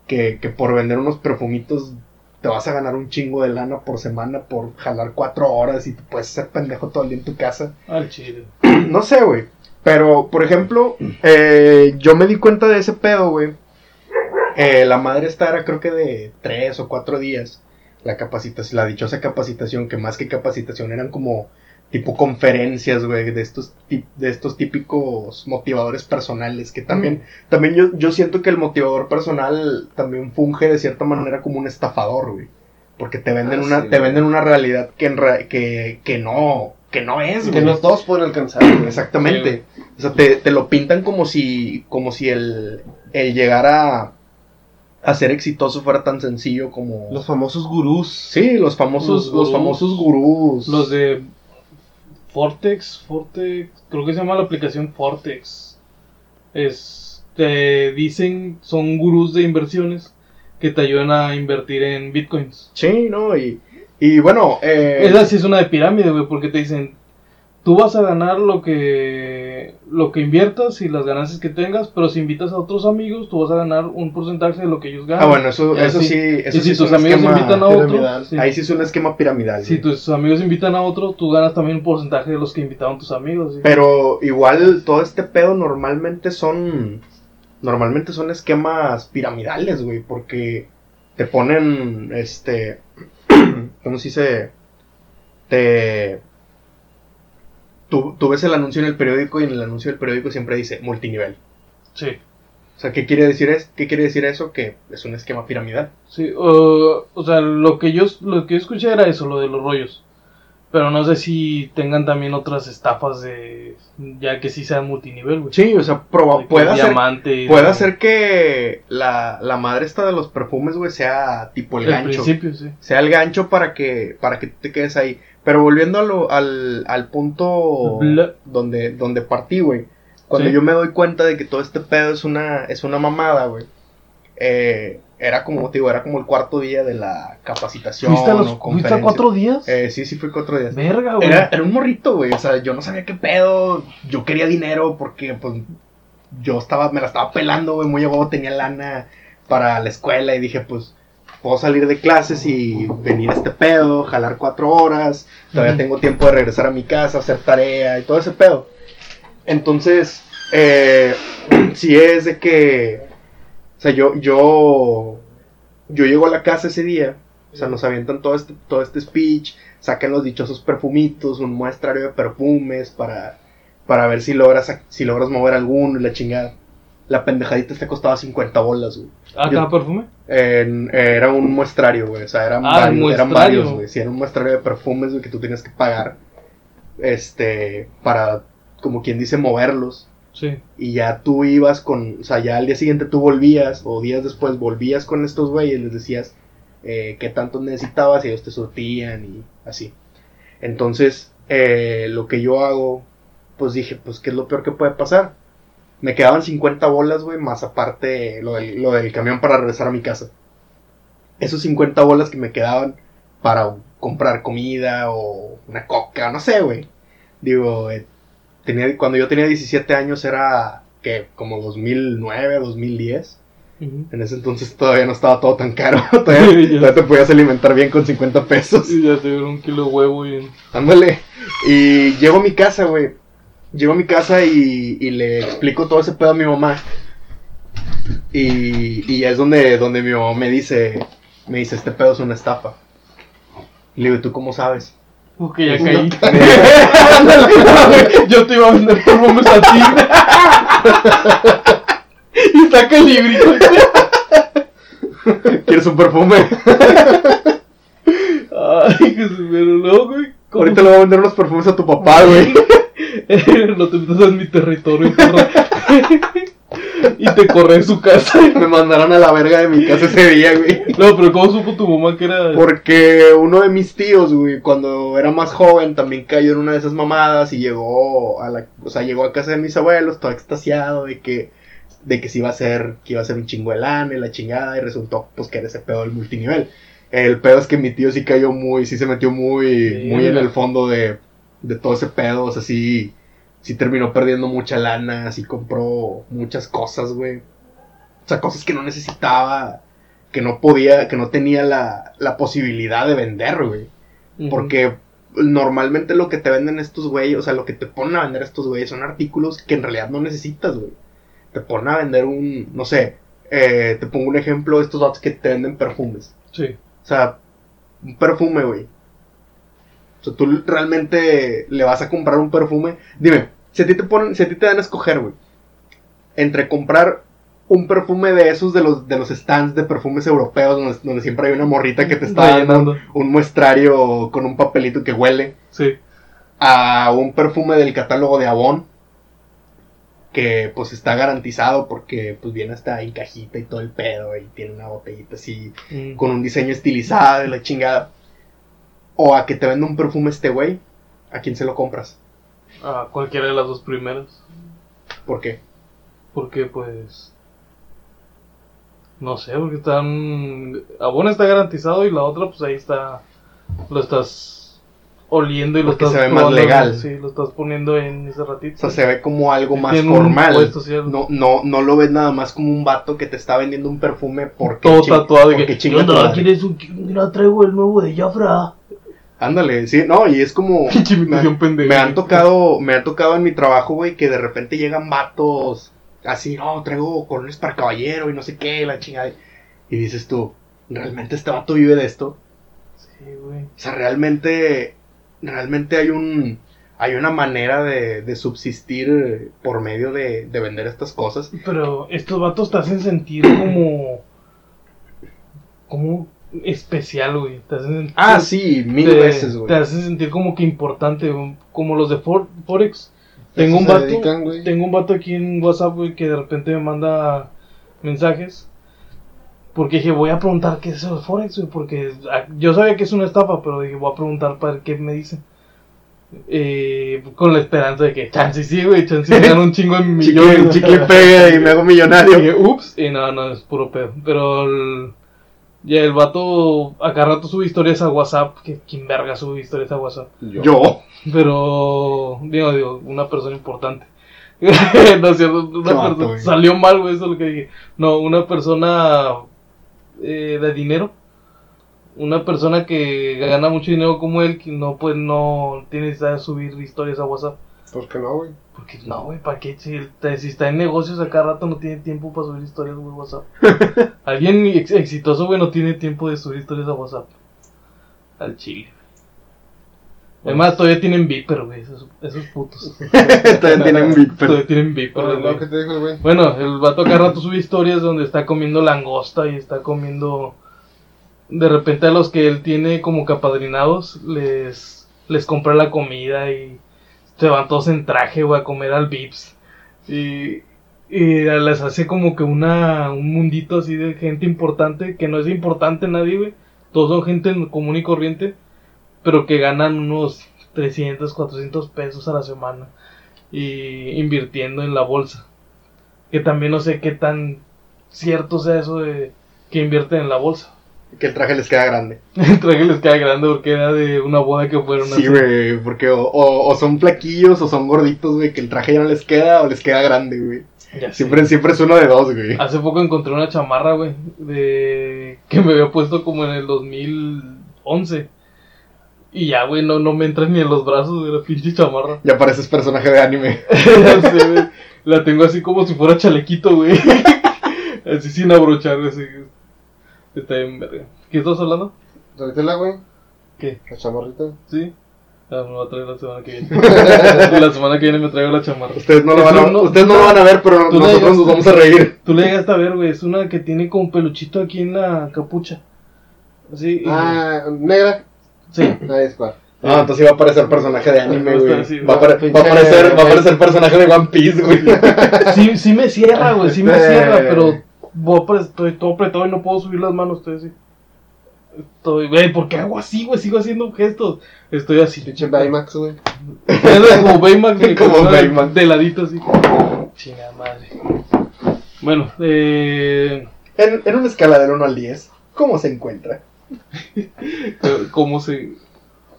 que, que por vender unos perfumitos te vas a ganar un chingo de lana por semana por jalar cuatro horas y te puedes ser pendejo todo el día en tu casa. Al chile. No sé, güey. Pero, por ejemplo, eh, yo me di cuenta de ese pedo, güey. Eh, la madre esta era creo que de tres o cuatro días. La capacitación, la dichosa capacitación, que más que capacitación eran como tipo conferencias, güey, de estos, de estos típicos motivadores personales, que también, también yo, yo siento que el motivador personal también funge de cierta manera como un estafador, güey. Porque te venden Ah, una, sí, te venden una realidad que, en ra- que, que no, que no es, Que güey. no todos pueden alcanzar. güey. Exactamente. O sea, te, te lo pintan como si, como si el, el llegar a, a ser exitoso fuera tan sencillo como... Los famosos gurús. sí, los famosos, Los los, famosos gurús. Los de Fortex, Fortex, creo que se llama la aplicación Fortex. Es, te dicen, son gurús de inversiones que te ayudan a invertir en bitcoins. Sí, ¿no? Y, y bueno, eh, Esa sí es una de pirámide, güey, porque te dicen, tú vas a ganar lo que lo que inviertas y las ganancias que tengas, pero si invitas a otros amigos, tú vas a ganar un porcentaje de lo que ellos ganan. ah, bueno, eso, eso sí, eso y sí si tus amigos invitan a piramidal. otro, sí. Ahí sí es un esquema piramidal. si tus amigos invitan a otro, tú ganas también un porcentaje de los que invitaron tus amigos. ¿sí? Pero igual todo este pedo normalmente son normalmente son esquemas piramidales, güey, porque te ponen este ¿cómo se dice? Te tú, tú ves el anuncio en el periódico y en el anuncio del periódico siempre dice multinivel. Sí. O sea, ¿qué quiere decir es qué quiere decir eso? Que es un esquema piramidal. Sí, uh, o sea, lo que yo lo que yo escuché era eso, lo de los rollos. Pero no sé si tengan también otras estafas de ya que sí sean multinivel, güey. Sí, o sea, proba- puede hacer puede de- hacer que la, la madre esta de los perfumes, güey, sea tipo el el gancho. principio, sí. sea el gancho para que para que te quedes ahí. Pero volviendo a lo- al, al punto Bla- donde, donde partí, güey. Cuando Sí. yo me doy cuenta de que todo este pedo es una, es una mamada, güey. eh, era como, te digo, era como el cuarto día de la capacitación. ¿Fuiste a, los, o ¿fuiste a cuatro días? Eh, sí, sí, fui cuatro días. Verga, güey. Era, era un morrito, güey. O sea, yo no sabía qué pedo. Yo quería dinero porque, pues, yo estaba, me la estaba pelando, güey. Muy a tenía lana para la escuela y dije, pues, puedo salir de clases y venir a este pedo, jalar cuatro horas. Todavía tengo tiempo de regresar a mi casa, hacer tarea y todo ese pedo. Entonces, eh, si es de que, o sea, yo, yo, yo llego a la casa ese día, o sea, nos avientan todo este, todo este speech, sacan los dichosos perfumitos, un muestrario de perfumes para, para ver si logras, si logras mover alguno y la chingada. La pendejadita te costaba 50 bolas, güey. ¿Ah, cada perfume? En- era un muestrario, güey. O sea, eran, Ah, varios, eran varios, güey. Sí, era un muestrario de perfumes, güey, que tú tenías que pagar. Este, para, como quien dice, moverlos. Sí. Y ya tú ibas con, o sea, ya al día siguiente tú volvías, o días después volvías con estos güeyes, les decías eh, qué tanto necesitabas y ellos te surtían y así. Entonces, eh, lo que yo hago, pues dije, pues, ¿qué es lo peor que puede pasar? Me quedaban 50 bolas, güey, más aparte lo del, lo del camión para regresar a mi casa. Esos 50 bolas que me quedaban para comprar comida o una coca, no sé, güey. Digo, eh, tenía, cuando yo tenía 17 años era, que Como 2009, 2010. Ujú. En ese entonces todavía no estaba todo tan caro. todavía te podías alimentar bien con 50 pesos. Y ya te dieron un kilo de huevo y... Ándale. Y llego a mi casa, güey. Llego a mi casa y, y le explico todo ese pedo a mi mamá. Y, y es donde, donde mi mamá me dice, me dice, este pedo es una estafa. Y le digo, ¿y tú cómo sabes? Ok, ya caí. Me- Yo te iba a vender perfumes a ti. y saca el librito. ¿Quieres un perfume? Ay, que se pero luego, güey. ¿cómo Ahorita le voy a vender unos perfumes a tu papá, güey. No te metas en mi territorio, y te corre en su casa. Me mandaron a la verga de mi casa ese día, güey. No, pero ¿cómo supo tu mamá que era...? Porque uno de mis tíos, güey, cuando era más joven, también cayó en una de esas mamadas y llegó a la, o sea, llegó a casa de mis abuelos, todo extasiado de que, de que se iba a ser, que iba a ser un chingo de lana y la chingada, y resultó, pues, que era ese pedo del multinivel. El pedo es que mi tío sí cayó muy, sí se metió muy, muy en el fondo de, de todo ese pedo, o sea, sí, sí terminó perdiendo mucha lana, sí compró muchas cosas, güey. O sea, cosas que no necesitaba, que no podía, que no tenía la, la posibilidad de vender, güey. Porque normalmente lo que te venden estos güeyes, o sea, lo que te ponen a vender estos güeyes son artículos que en realidad no necesitas, güey. Te ponen a vender un, no sé, eh, te pongo un ejemplo, estos datos que te venden perfumes. Sí. O sea, un perfume, güey. O sea, tú realmente le vas a comprar un perfume. Dime, si a ti te ponen, si a ti te dan a escoger, güey, entre comprar un perfume de esos de los de los stands de perfumes europeos donde, donde siempre hay una morrita que te está dando Rellenando. un muestrario con un papelito que huele Sí. a un perfume del catálogo de Avon que pues está garantizado porque pues viene hasta en cajita y todo el pedo y tiene una botellita así Mm. con un diseño estilizado y la chingada. O a que te venda un perfume este güey, ¿a quién se lo compras? A cualquiera de las dos primeras. ¿Por qué? Porque, pues. No sé, porque están. Abona está garantizado y la otra, pues ahí está. Lo estás oliendo y lo Porque estás. se ve más legal. Sí, lo estás poniendo en ese ratito. O sea, se ve como algo más Tiene formal. puesto, sí, no, no, no lo ves nada más como un vato que te está vendiendo un perfume porque Todo tatuado porque que. chinga tu "No, madre". ¿quieres un.? Mira, traigo el nuevo de Jafra. Ándale, sí, no, y es como me, pendeja. me han tocado, me han tocado en mi trabajo, güey, que de repente llegan vatos así, no, traigo corones para caballero y no sé qué, la chingada. Y dices tú, ¿realmente este vato vive de esto? Sí, güey. O sea, realmente, realmente hay un, hay una manera de, de subsistir por medio de, de vender estas cosas. Pero estos vatos te hacen sentir como. como especial, güey. Te hacen sentir. Ah, sí, mil te, veces, güey. Te hacen sentir como que importante, güey, como los de For- Forex. Tengo un vato, dedican, tengo un vato aquí en WhatsApp, güey, que de repente me manda mensajes. Porque dije, voy a preguntar qué es eso de Forex, güey, porque ah, yo sabía que es una estafa, pero dije, voy a preguntar para ver qué me dice. Eh, con la esperanza de que chance sí, güey, chance me dan un chingo en Chicle, millones. chicle pega y me hago Y millonario. que, ups, y no, no, es puro pedo. Pero el, ya el vato acá rato sube historias a WhatsApp. Que quien verga sube historias a WhatsApp. Yo. Pero, digo, digo, una persona importante. no es cierto, una vato, persona- güey. salió mal, güey, eso es lo que dije. No, una persona eh, de dinero. Una persona que gana mucho dinero como él, que no, pues, no tiene necesidad de subir historias a WhatsApp. ¿Por qué no, güey? Porque no, güey, ¿para qué? Si, si está en negocios acá rato no tiene tiempo para subir historias, güey, a WhatsApp. Alguien ex- exitoso, güey, no tiene tiempo de subir historias a WhatsApp. Al chile. Además, todavía tienen Viper, güey, esos, esos putos. Todavía tienen Viper. Todavía tienen Viper, Pero güey. lo que te dijo el güey. Bueno, el vato acá rato sube historias donde está comiendo langosta y está comiendo. De repente a los que él tiene como capadrinados les, les compra la comida y se van todos en traje, güey, a comer al Vips. Y, y les hace como que una, un mundito así de gente importante, que no es importante nadie, güey. Todos son gente común y corriente, pero que ganan unos 300, 400 pesos a la semana y invirtiendo en la bolsa. Que también no sé qué tan cierto sea eso de que invierten en la bolsa. Que el traje les queda grande. El traje les queda grande porque era de una boda que fueron Sí, güey, porque o, o- o son flaquillos o son gorditos, güey, que el traje ya no les queda o les queda grande, güey. Siempre, siempre es uno de dos, güey. Hace poco encontré una chamarra, güey, de que me había puesto como en el 2011. Y ya, güey, no, no me entra ni en los brazos de la pinche chamarra. Ya pareces personaje de anime. Ya sé, güey. La tengo así como si fuera chalequito, güey. Así sin abrochar, así. Está bien, verga. ¿Qué estás hablando? Tráetela, güey. ¿Qué? La chamarrita. ¿Sí? Ah, me voy a traer la semana que viene. la semana que viene me traigo la chamarra. Ustedes no lo van a, no- ustedes no lo van a ver, pero nosotros llegas- nos vamos a reír. Tú le llegaste a ver, güey. Es una que tiene como peluchito aquí en la capucha. Así. y- Ah, negra. Sí. Ahí es cual. Ah, entonces iba a aparecer personaje de anime, Va güey. Va, a va aparecer, va a aparecer personaje de One Piece, güey. Sí, sí me cierra, güey. Sí me cierra, pero voy estoy todo apretado y no puedo subir las manos. Estoy así. Estoy, güey, ¿por qué hago así, güey? Sigo haciendo gestos. Estoy así. Pinche Baymax, güey. Como Baymax, güey. Como Baymax. De ladito así. Chingada madre. Bueno, eh. En, en una escala del 1 al 10, ¿cómo se encuentra? ¿Cómo se.?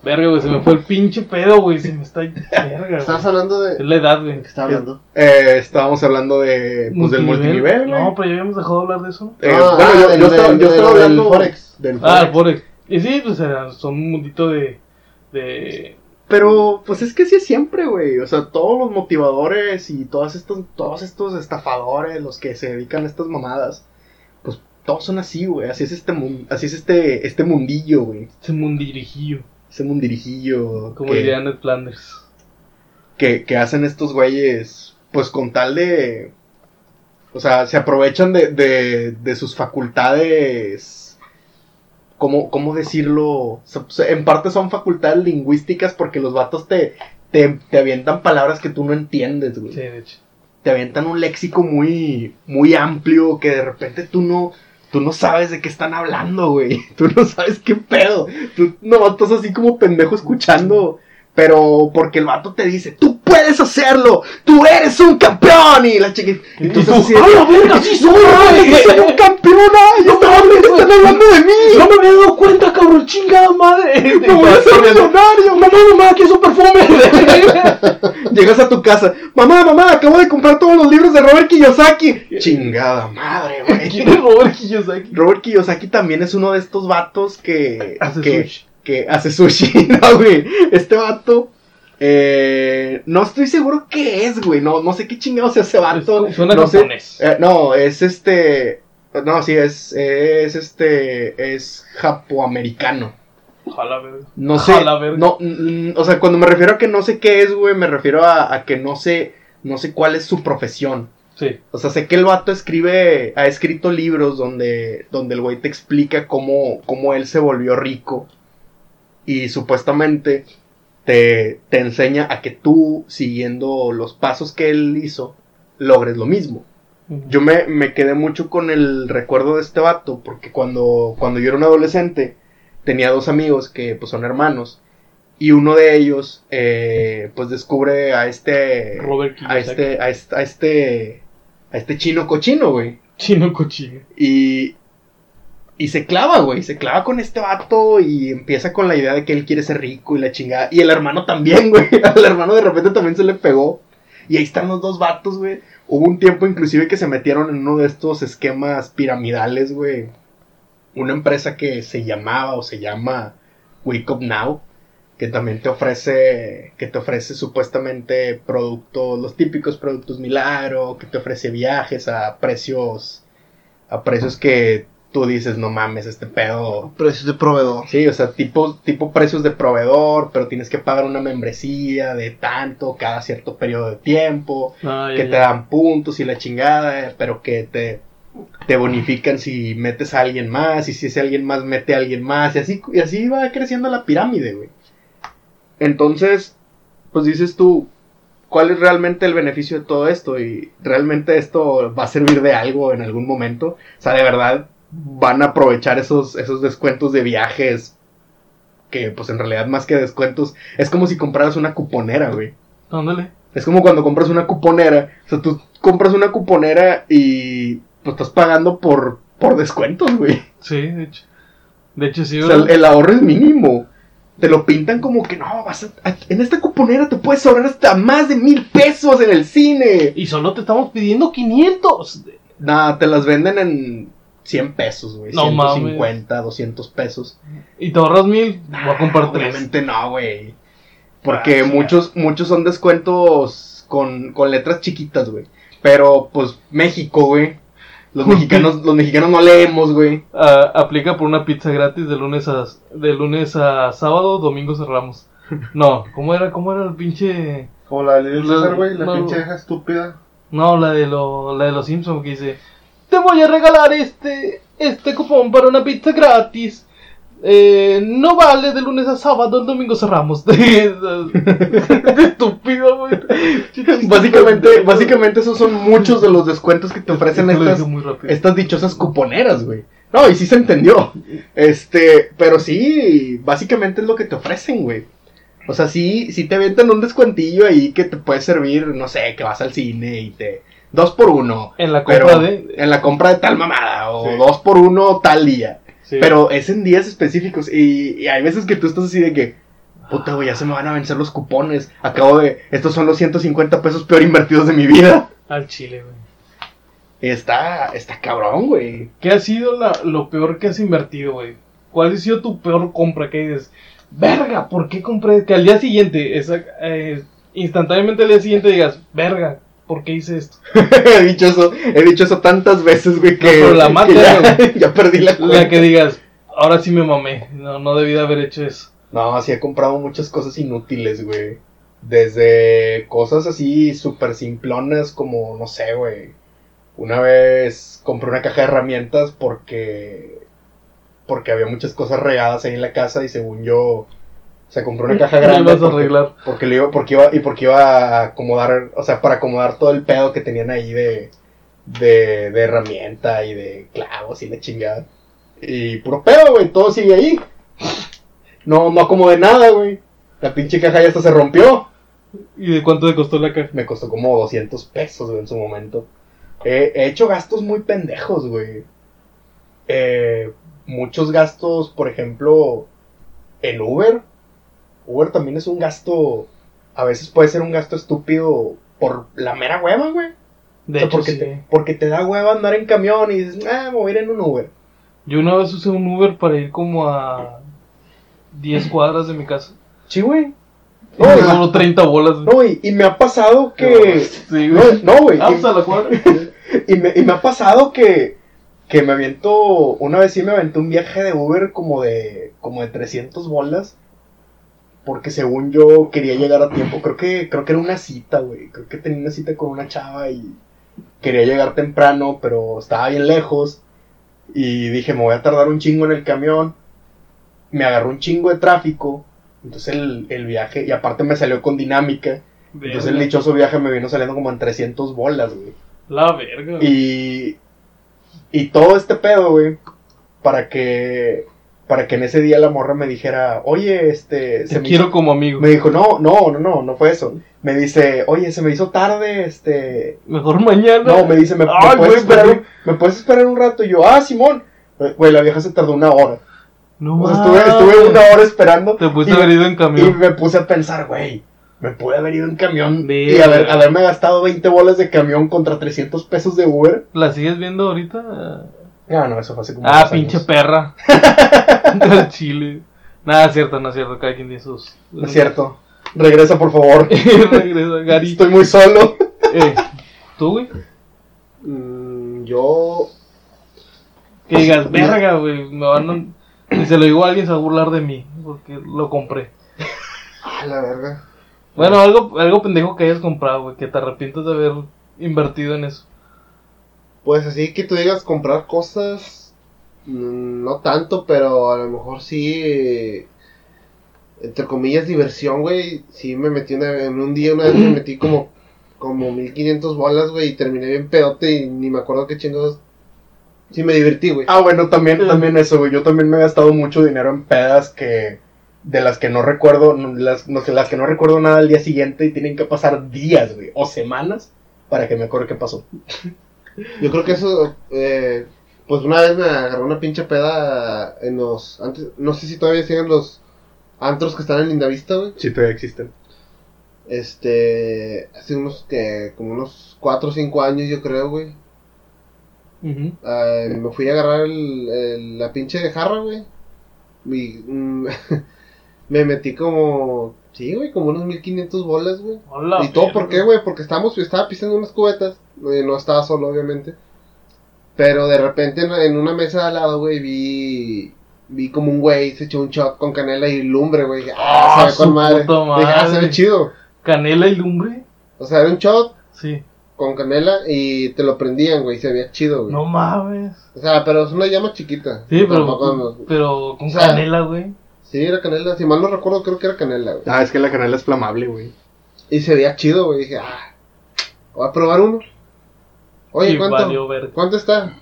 Verga, güey, se me fue el pinche pedo, güey. Se me está. Verga, Estabas hablando Es de. la edad, güey. ¿Qué estaba hablando? Eh, estábamos hablando de, pues, del multinivel, güey. No, pero ya habíamos dejado de hablar de eso. Eh, Ah, bueno, ah, yo, del- yo estaba, del- yo estaba del hablando Forex. del Ah, Forex. Forex. Y sí, pues era- son un mundito de. de. Pero, pues es que sí es siempre, güey. O sea, todos los motivadores y todos estos, todos estos estafadores, los que se dedican a estas mamadas, pues todos son así, güey. Así es este así es este, este mundillo, güey. ese mundirijillo. Ese mundirijillo Como que, diría Ned Flanders. que, que hacen estos güeyes, pues con tal de. O sea, se aprovechan de, de, de sus facultades. ¿Cómo, ¿Cómo decirlo? Pues, en parte son facultades lingüísticas porque los vatos te, te, te avientan palabras que tú no entiendes, güey. Sí, de hecho. Te avientan un léxico muy, muy amplio que de repente tú no, tú no sabes de qué están hablando, güey. Tú no sabes qué pedo. Tú no estás así como pendejo escuchando. Pero porque el vato te dice, tú puedes hacerlo, tú eres un campeón. Y la chiquita. Y tú estás así, ¡Ah, la verga, sí soy, un campeón, ay, No mames, están hablando de mí. ¡No me había dado cuenta, cabrón! ¡Chingada madre! Me voy a hacer millonario. ¡Mamá, mamá, aquí es un perfume! Llegas a tu casa, mamá, mamá, acabo de comprar todos los libros de Robert Kiyosaki. Chingada madre, güey. ¿Quién es Robert Kiyosaki? Robert Kiyosaki también es uno de estos vatos que. Hace que, sushi. que hace sushi, no, güey. Este vato. Eh, no estoy seguro qué es, güey. No, no sé qué chingados es ese vato. Es- suena no, sé- eh, no, es este. No, sí, es, es este. Es japoamericano. Ojalá. No sé. La verga. No, mm, o sea, cuando me refiero a que no sé qué es, güey, me refiero a, a que no sé. No sé cuál es su profesión. Sí. O sea, sé que el vato escribe, ha escrito libros donde, donde el güey te explica cómo, cómo él se volvió rico. Y supuestamente te, te enseña a que tú, siguiendo los pasos que él hizo, logres lo mismo. Yo me, me quedé mucho con el recuerdo de este vato, porque cuando, cuando yo era un adolescente, tenía dos amigos que pues son hermanos, Y uno de ellos, eh, pues descubre a este. Robert a este, a este, a este, a este chino cochino, güey. Chino cochino. Y, y se clava, güey. Se clava con este vato y empieza con la idea de que él quiere ser rico y la chingada. Y el hermano también, güey. Al hermano de repente también se le pegó. Y ahí están los dos vatos, güey. Hubo un tiempo inclusive que se metieron en uno de estos esquemas piramidales, güey. Una empresa que se llamaba o se llama Wake Up Now. Que también te ofrece, que te ofrece supuestamente productos, los típicos productos milagro, que te ofrece viajes a precios, a precios que tú dices, no mames, este pedo. Precios de proveedor. Sí, o sea, tipo, tipo precios de proveedor, pero tienes que pagar una membresía de tanto cada cierto periodo de tiempo, Ah, ya, que ya. te dan puntos y la chingada, eh, pero que te, te bonifican si metes a alguien más, y si ese alguien más mete a alguien más, y así, y así va creciendo la pirámide, güey. Entonces, pues dices tú, ¿cuál es realmente el beneficio de todo esto? Y realmente esto va a servir de algo en algún momento. O sea, de verdad van a aprovechar esos, esos descuentos de viajes. Que pues en realidad más que descuentos, es como si compraras una cuponera, güey. Ándale. Es como cuando compras una cuponera. O sea, tú compras una cuponera y pues estás pagando por, por descuentos, güey. Sí, de hecho. De hecho, sí, O sea, el ahorro es mínimo. Te lo pintan como que no, vas a, en esta cuponera te puedes ahorrar hasta más de mil pesos en el cine. Y solo te estamos pidiendo 500. Nada, te las venden en 100 pesos, güey. No 150, 200 pesos. Y te ahorras mil. Voy a comprar tres. Obviamente no, güey. Porque Ah, muchos, muchos son descuentos con, con letras chiquitas, güey. Pero, pues, México, güey. Los mexicanos, los mexicanos no leemos, güey. Ah, aplica por una pizza gratis de lunes a de lunes a sábado, domingo cerramos. No, ¿cómo era? ¿Cómo era el pinche Como la de César, güey, la no. pinche vieja estúpida. No, la de lo, la de los Simpsons que dice, te voy a regalar este, este cupón para una pizza gratis. Eh, no vale de lunes a sábado, el domingo cerramos. Estúpido, güey. Básicamente, básicamente esos son muchos de los descuentos que te ofrecen estas, estas dichosas cuponeras, güey. No, y sí se entendió. Este, pero sí, básicamente es lo que te ofrecen, güey. O sea, sí, sí te avientan un descuentillo ahí que te puede servir, no sé, que vas al cine y te... Dos por uno. En la compra de... en la compra de tal mamada, o Sí. dos por uno tal día. Sí. Pero es en días específicos. Y, y hay veces que tú estás así de que, puta, güey, ya se me van a vencer los cupones. Acabo de, estos son los 150 pesos peor invertidos de mi vida. Al chile, güey. Está, está cabrón, güey. ¿Qué ha sido la- lo peor que has invertido, güey? ¿Cuál ha sido tu peor compra que dices? Verga, ¿por qué compré? Que al día siguiente, esa- eh, instantáneamente al día siguiente digas, verga, ¿por qué hice esto? he dicho eso, he dicho eso tantas veces, güey, que, pero la que ya, ya perdí la cuenta. La que digas, ahora sí me mamé, no, no debí de haber hecho eso. No, sí he comprado muchas cosas inútiles, güey. Desde cosas así súper simplonas como, no sé, güey. Una vez compré una caja de herramientas porque... Porque había muchas cosas regadas ahí en la casa y según yo... O sea, compré una caja grande ibas a porque, arreglar. porque, le iba, porque, iba, y porque iba a acomodar... O sea, para acomodar todo el pedo que tenían ahí de... De, de herramienta y de clavos y la chingada. Y puro pedo, güey. Todo sigue ahí. No, no acomodé nada, güey. La pinche caja ya hasta se rompió. ¿Y de cuánto te costó la caja? Me costó como 200 pesos, güey, en su momento. He, he hecho gastos muy pendejos, güey. Eh, muchos gastos, por ejemplo, en Uber. Uber también es un gasto. A veces puede ser un gasto estúpido por la mera hueva, güey. De O sea, hecho, porque, sí. te, porque te da hueva andar en camión y dices, ah, voy a ir en un Uber. Yo una vez usé un Uber para ir como a 10 cuadras de mi casa. Sí, güey. Y me No, cobró 30 bolas. güey. no, y, y me ha pasado que. Sí, No, güey. no, güey. Ah, y- a la cuadra. Y me, y me ha pasado que, que me aviento, una vez sí me aventé un viaje de Uber como de, como de 300 bolas. Porque según yo quería llegar a tiempo, creo que, creo que era una cita, güey. Creo que tenía una cita con una chava y quería llegar temprano, pero estaba bien lejos. Y dije, me voy a tardar un chingo en el camión. Me agarró un chingo de tráfico. Entonces el, el viaje, y aparte me salió con dinámica. Entonces el dichoso viaje me vino saliendo como en 300 bolas, güey. La verga. güey. Y, y todo este pedo, güey, para que para que en ese día la morra me dijera, oye, este, Te me quiero hizo- como amigo. Me dijo, no, no, no, no, no fue eso. Me dice, oye, se me hizo tarde, este, Mejor mañana. no, me dice, ¿me, me Ay, puedes, güey, esperar, pero- ¿me puedes esperar un rato? Y yo, ah, Simón. Güey, la vieja se tardó una hora. No O sea, estuve, estuve una hora esperando. Te pudiste y, haber ido en y camión. me puse a pensar, güey, me pude haber ido en camión y haber, haberme gastado 20 bolas de camión contra 300 pesos de Uber. ¿La sigues viendo ahorita? Ah, no, eso fue hace como Ah, pinche años. perra. Del chile. Nada, es cierto, no es cierto. Cada quien tiene sus. No es cierto. Regresa, por favor. Regresa, Gary. Estoy muy solo. Eh, ¿Tú, güey? Mm, yo. Que digas, verga, güey. Me van a. Si se lo digo a alguien, se va a burlar de mí. Porque lo compré. Ah, la verga. Bueno, algo, algo pendejo que hayas comprado, güey. Que te arrepientes de haber invertido en eso. Pues así que tú digas comprar cosas. mm, No tanto, pero a lo mejor sí. Entre comillas, diversión, güey. Sí me metí una- en un día, una vez me metí como. Como 1500 bolas, güey. Y terminé bien pedote y ni me acuerdo qué chingados. Sí me divertí, güey. Ah, bueno, también, también eso, güey. Yo también me he gastado mucho dinero en pedas que. De las que no recuerdo, las, no sé, las que no recuerdo nada al día siguiente y tienen que pasar días, güey, o semanas para que me acuerde qué pasó. Yo creo que eso, eh, pues una vez me agarró una pinche peda en los, antes, no sé si todavía siguen los antros que están en Lindavista, güey. Sí, todavía existen. Este, hace unos que, como unos 4 o 5 años yo creo, güey. Ah, me fui a agarrar el, el- la pinche jarra, güey. Y, mm, me metí como, sí, güey, como unos 1500 bolas, güey. Hola, ¿Y todo por qué, güey? Porque estábamos, estaba pisando unas cubetas. No estaba solo, obviamente. Pero de repente en, en una mesa de al lado, güey, vi. Vi como un güey se echó un shot con canela y lumbre, güey. Dije, Ah, Ah, se ve con madre. Dije, ah, se ve chido. Canela y lumbre. O sea, era un shot Sí. con canela y te lo prendían, güey. Se veía chido, güey. No mames. O sea, pero es una llama chiquita. Sí, pero, Tampoco pero con O sea, canela, güey. Sí, era canela. Si mal no recuerdo, creo que era canela, güey. Ah, es que la canela es flamable, güey. Y se veía chido, güey. Dije, ah, voy a probar uno. Oye, ¿cuánto? ¿Cuánto está?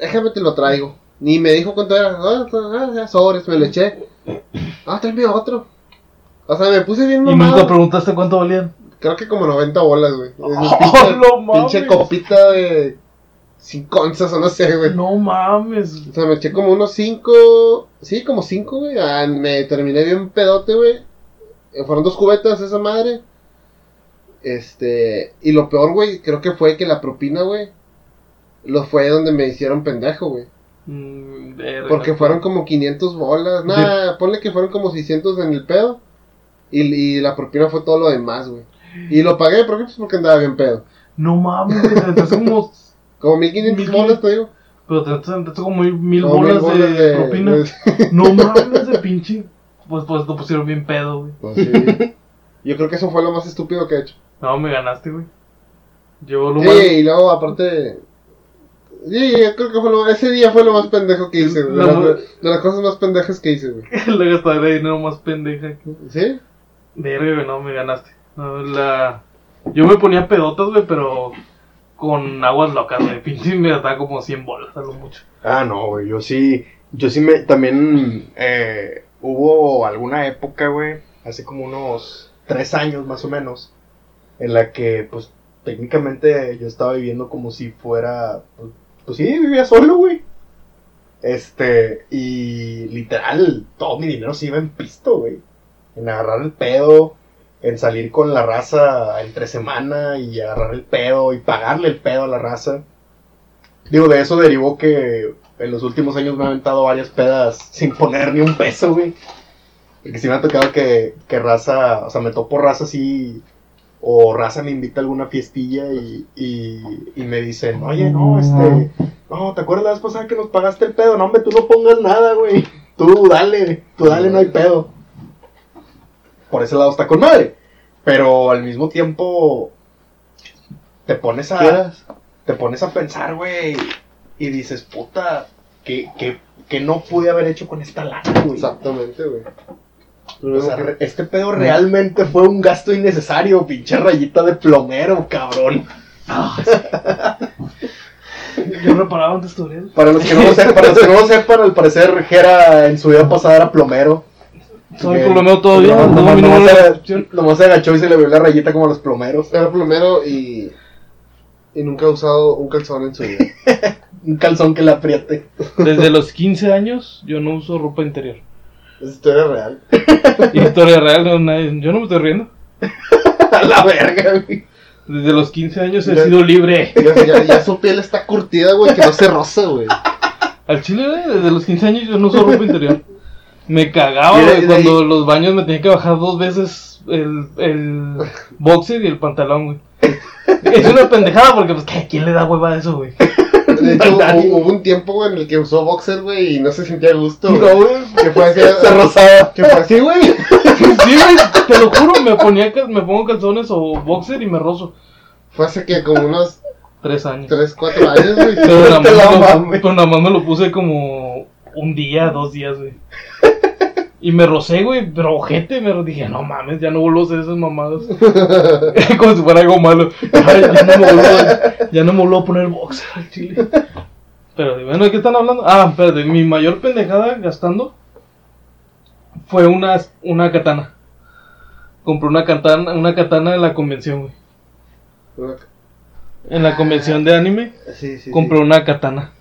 Déjame te lo traigo. Ni me dijo cuánto era. Ah, ah, ya sobres, me lo eché. Ah, tráeme otro. O sea, me puse bien Y nunca mamado. preguntaste cuánto valían. Creo que como 90 bolas, güey. ¡Oh, pinche, no pinche copita de 5 onzas o no sé, güey. No mames. O sea, me eché como unos 5. Sí, como 5, güey. Ah, me terminé bien pedote, güey. Eh, Fueron dos cubetas esa madre. Este. Y lo peor, güey, creo que fue que la propina, güey. Lo fue donde me hicieron pendejo, güey. Mm. Porque fueron como 500 bolas. Nada, ponle que fueron como 600 en el pedo. Y, y la propina fue todo lo demás, güey. Y lo pagué, ¿por qué? Pues porque andaba bien pedo. No mames, güey. Te aventaste como. Como 1500 Mil- bolas, te digo. Pero te aventaste como mil, bolas, de, propina. de- No mames, de pinche. Pues, pues te pusieron bien pedo, güey. Pues sí. Yo creo que eso fue lo más estúpido que he hecho. No, me ganaste, güey. Yo lo Sí, y luego aparte. Sí, yo creo que fue lo, ese día fue lo más pendejo que hice, güey. De, La las, mu- de las cosas más pendejas que hice, güey. la gastadera de dinero más pendeja. que- ¿Sí? Verga, güey, no, me ganaste. No, la... Yo me ponía pedotas, güey, pero con aguas locas, güey. Pinche me gastaba como 100 bolas, a lo mucho. Ah, no, güey, yo sí, yo sí me, también, eh, hubo alguna época, güey, hace como unos tres años más o menos, en la que, pues, técnicamente yo estaba viviendo como si fuera, pues, pues sí, vivía solo, güey. Este, y literal, todo mi dinero se iba en pisto, güey. En agarrar el pedo, en salir con la raza entre semana y agarrar el pedo y pagarle el pedo a la raza. Digo, de eso derivó que en los últimos años me he aventado varias pedas sin poner ni un peso, güey. Porque sí me ha tocado que, que raza, o sea, me topo raza así, o raza me invita a alguna fiestilla y, y, y me dicen, oye, no, este, no, ¿te acuerdas la vez pasada que nos pagaste el pedo? No, hombre, tú no pongas nada, güey. Tú dale, tú dale, no hay pedo. Por ese lado está con madre. Pero al mismo tiempo, te pones a te pones a pensar, güey, y dices, puta, ¿qué, qué, qué no pude haber hecho con esta lana, güey? Exactamente, güey. O sea, re- este pedo realmente fue un gasto innecesario, pinche rayita de plomero, cabrón. Yo reparaba antes tuberías. Para los que no lo sepan, para los que no lo sepan, al parecer Jera en su vida pasada era plomero. Soy plomero todavía. No, mi número nomás se- recepción. Nomás se agachó y se le vio la rayita como a los plomeros. Era plomero y. Y nunca ha usado un calzón en su vida. Un calzón que le apriete. Desde los 15 años yo no uso ropa interior. Es historia real. Historia real, no, nadie- yo no me estoy riendo. A la verga, güey. Desde los 15 años he Ya- sido libre. Ya, ya- ya su piel está curtida, güey, que no se roza, güey. Al chile, güey, desde los 15 años yo no uso ropa interior. Me cagaba, güey, de cuando ahí- los baños me tenía que bajar dos veces el, el boxer y el pantalón, güey. Es una pendejada porque, pues, ¿a quién le da hueva a eso, güey? De hecho, hubo, hubo un tiempo, en el que usó boxer, güey, y no se sentía a gusto. No, güey. Que fue así, Se rozaba. que fue así, güey. Sí, güey, te lo juro, me ponía, me pongo calzones o boxer y me rozo. Fue hace que como unos Tres años. 3, 4 años, güey. Pero nada, más lo, pero nada más me lo puse como un día, dos días, güey. Y me rocé, güey, pero ojete, me dije, no mames, ya no vuelvo a hacer esas mamadas. como si fuera algo malo. Ay, ya, no me vuelvo a, ya no me vuelvo a poner boxer al chile. Pero bueno, ¿de qué están hablando? Ah, espérate, mi mayor pendejada gastando fue una, una katana. Compré una katana, una katana en la convención, güey. En la convención de anime. Sí, sí. compré una katana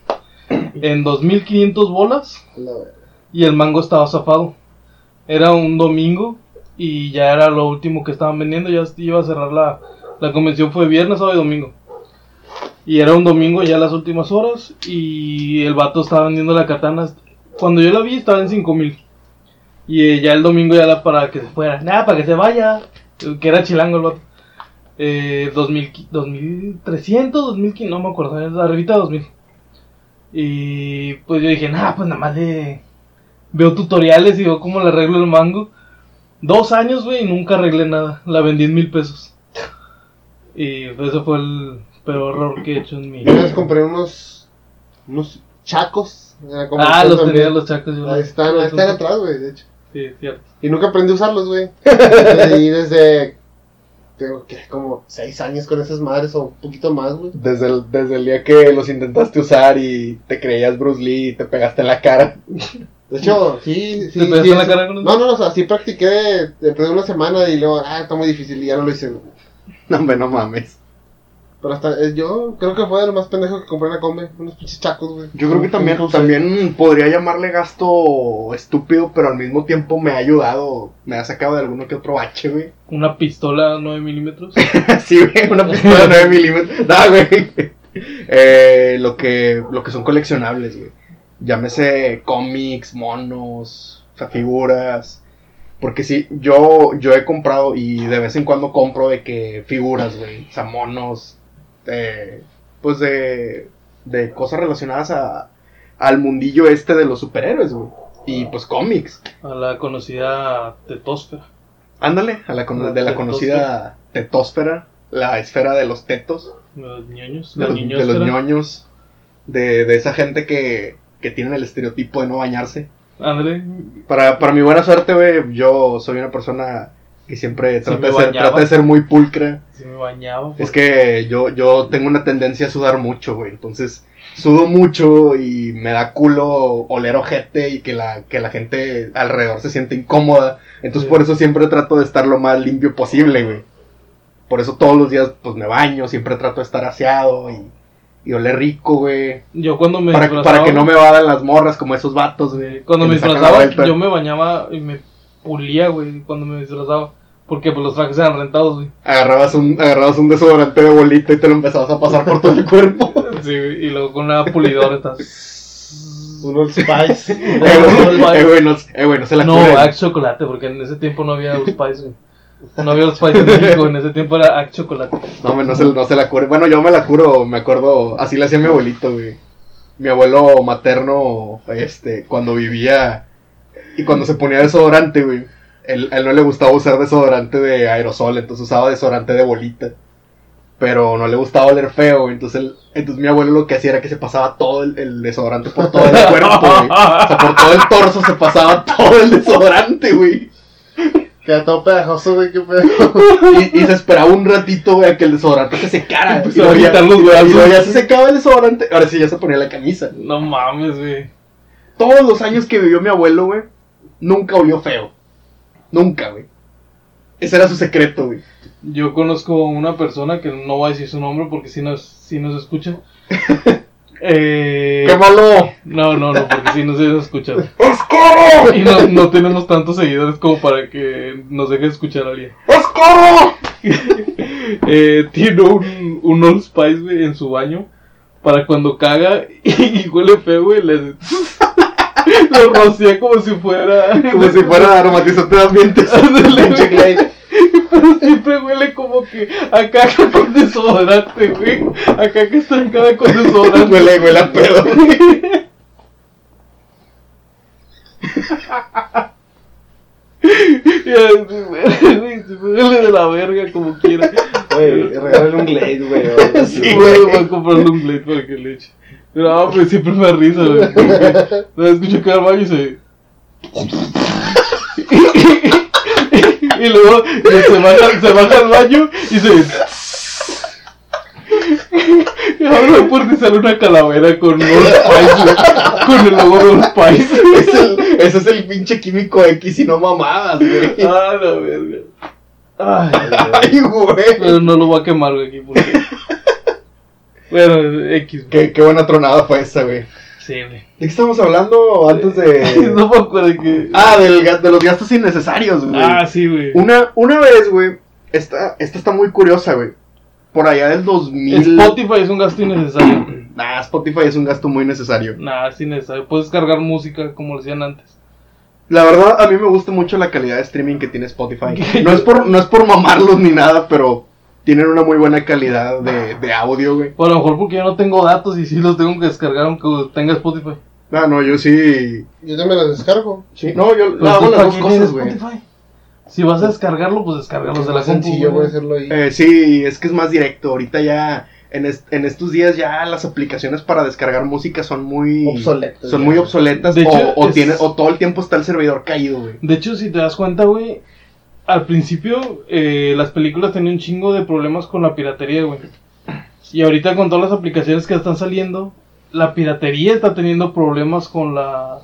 en 2500 bolas. La y el mango estaba zafado. Era un domingo y ya era lo último que estaban vendiendo. Ya iba a cerrar la, la convención. Fue viernes, sábado y domingo. Y era un domingo ya las últimas horas y el vato estaba vendiendo la katana. Cuando yo la vi estaba en 5000. Y eh, ya el domingo ya era para que se fuera. Nada, para que se vaya. Que era chilango el vato. Eh, 2000, qui- 2300, 2500, no me acuerdo, arribita de 2000. Y pues yo dije, nah, pues nada más de... Veo tutoriales y veo cómo le arreglo el mango. Dos años, güey, y nunca arreglé nada. La vendí en mil pesos. Y ese fue el peor error que he hecho en mi... Yo una vez compré unos. unos chacos. Ah, convención los también. tenía los chacos. yo Ahí están, ahí están atrás, güey, de hecho. Sí, cierto. Y nunca aprendí a usarlos, güey. Y desde. Tengo que como 6 años con esas madres o un poquito más, güey. Desde el, desde el día que los intentaste usar y te creías Bruce Lee y te pegaste en la cara. De hecho, sí, sí. ¿Te pegaste sí, en la cara con un- No, no, no, o sea, sí practiqué después de una semana y luego, ah, está muy difícil y ya no lo hice. No, hombre, no mames. Pero hasta, eh, yo creo que fue de lo más pendejo que compré en la combe, unos pinches chacos, güey. Yo creo que también, también podría llamarle gasto estúpido, pero al mismo tiempo me ha ayudado. Me ha sacado de alguno que otro bache, güey. Una pistola 9 milímetros. sí, güey, una pistola de 9 milímetros. No, güey. Eh, lo, que, lo que son coleccionables, güey. Llámese cómics, monos, o sea, figuras. Porque sí, yo, yo he comprado y de vez en cuando compro de que figuras, güey. O sea, monos. eh, pues de, de cosas relacionadas a, al mundillo este de los superhéroes, güey. Y pues cómics. A la conocida tetósfera. Ándale, a la, de la tetósfera. conocida tetósfera, la esfera de los tetos, Los ñoños. de los, de los ñoños, de, de esa gente que, que tienen el estereotipo de no bañarse. Ándale. Para, para mi buena suerte, güey, yo soy una persona que siempre Sí trata, de ser, trata de ser muy pulcra. Se me bañaba. Es que yo, yo tengo una tendencia a sudar mucho, güey. Entonces, sudo mucho y me da culo oler ojete y que la, que la gente alrededor se siente incómoda. Entonces, Sí. por eso siempre trato de estar lo más limpio posible, güey. Por eso todos los días, pues me baño, siempre trato de estar aseado y, y oler rico, güey. Yo cuando me Para, disfrazaba. para que no me vadan las morras como esos vatos, güey. Cuando me disfrazaba, yo me bañaba y me pulía, güey, cuando me disfrazaba. Porque pues los trajes eran rentados, güey. Agarrabas un, agarrabas un desodorante de bolita y te lo empezabas a pasar por todo el cuerpo. Sí, güey, y luego con una pulidora estás. Unos Spice. eh, güey, eh, no, eh, güey, no se la No. Axe Chocolate, porque en ese tiempo no había Old Spice, güey. No había Spice en México, en ese tiempo era Axe Chocolate. No, no, se, no se la cure. Bueno, yo me la curo, me acuerdo, así le hacía mi abuelito, güey. Mi abuelo materno, este, cuando vivía y cuando se ponía desodorante, güey. Él, él no le gustaba usar desodorante de aerosol, entonces usaba desodorante de bolita. Pero no le gustaba oler feo, güey. Entonces, él- entonces mi abuelo lo que hacía era que se pasaba todo el, el desodorante por todo el cuerpo, güey. O sea, por todo el torso se pasaba todo el desodorante, güey. Queda todo pegajoso, güey, qué pedo. Y, y se esperaba un ratito, güey, a que el desodorante se secara. Empezó Y a quitar los y brazos. ya se secaba el desodorante. Ahora sí, ya se ponía la camisa. No mames, güey. Todos los años que vivió mi abuelo, güey, nunca olió feo. Nunca, güey. Ese era su secreto, güey. Yo conozco una persona que no voy a decir su nombre porque si nos, si nos escucha. Eh, ¡Qué malo! no, no, no, porque si no se escucha. ¡Oscuro! Y no, no tenemos tantos seguidores como para que nos deje escuchar a alguien. ¡Oscuro! Eh, tiene un, un Old Spice, güey, en su baño. Para cuando caga y, huele feo, güey, le, lo rocía como si fuera. Como si fuera aromatizante de ambientes. Pero siempre huele como que a caca con desodorante, güey. A caca estancada con desodorante. Huele, huele a pedo. Güey, se huele de la verga como quiera. Güey, regálale un Glade, güey. Sí, güey. Voy a comprarle un Glade para que le eche. Pero no, pues siempre me risa, güey. No escucho que al baño y se. Y luego se baja, se baja al baño y se. Y puerta y sale una calavera con Old Spice, con el logo de Old Spice. Es el- ese es el pinche químico X y no mamadas, güey. Ah, la verga. Ay, Ay, güey. pero no lo voy a quemar, güey, aquí porque. Bueno, X, güey. Qué, qué buena tronada fue esa, güey. Sí, güey. ¿De qué estamos hablando antes de...? No me acuerdo que. Ah, del, ga- de los gastos innecesarios, güey. Ah, sí, güey. Una, una vez, güey, esta, esta está muy curiosa, güey. Por allá del 2000... Spotify es un gasto innecesario. Nah, Spotify es un gasto muy necesario. Nada, es innecesario. Puedes cargar música como lo hacían antes. La verdad, a mí me gusta mucho la calidad de streaming que tiene Spotify. No es por, no es por mamarlos ni nada, pero tienen una muy buena calidad de, de audio, güey. O a lo mejor porque yo no tengo datos y sí los tengo que descargar aunque tenga Spotify. Ah, no, yo sí... Yo también las descargo. sí. No, yo Pues, hago ¿para las dos cosas, güey. Spotify? Si vas a descargarlo, pues descargarlos Es de la compu, sencillo, güey. güey, hacerlo ahí. Eh, sí, es que es más directo. Ahorita ya, en, est- en estos días ya las aplicaciones para descargar música son muy... Obsoletas, Son ya. muy obsoletas De hecho, o, o, es- tiene- o todo el tiempo está el servidor caído, güey. De hecho, si te das cuenta, güey, al principio eh, las películas tenían un chingo de problemas con la piratería, güey. Y ahorita con todas las aplicaciones que están saliendo, la piratería está teniendo problemas con la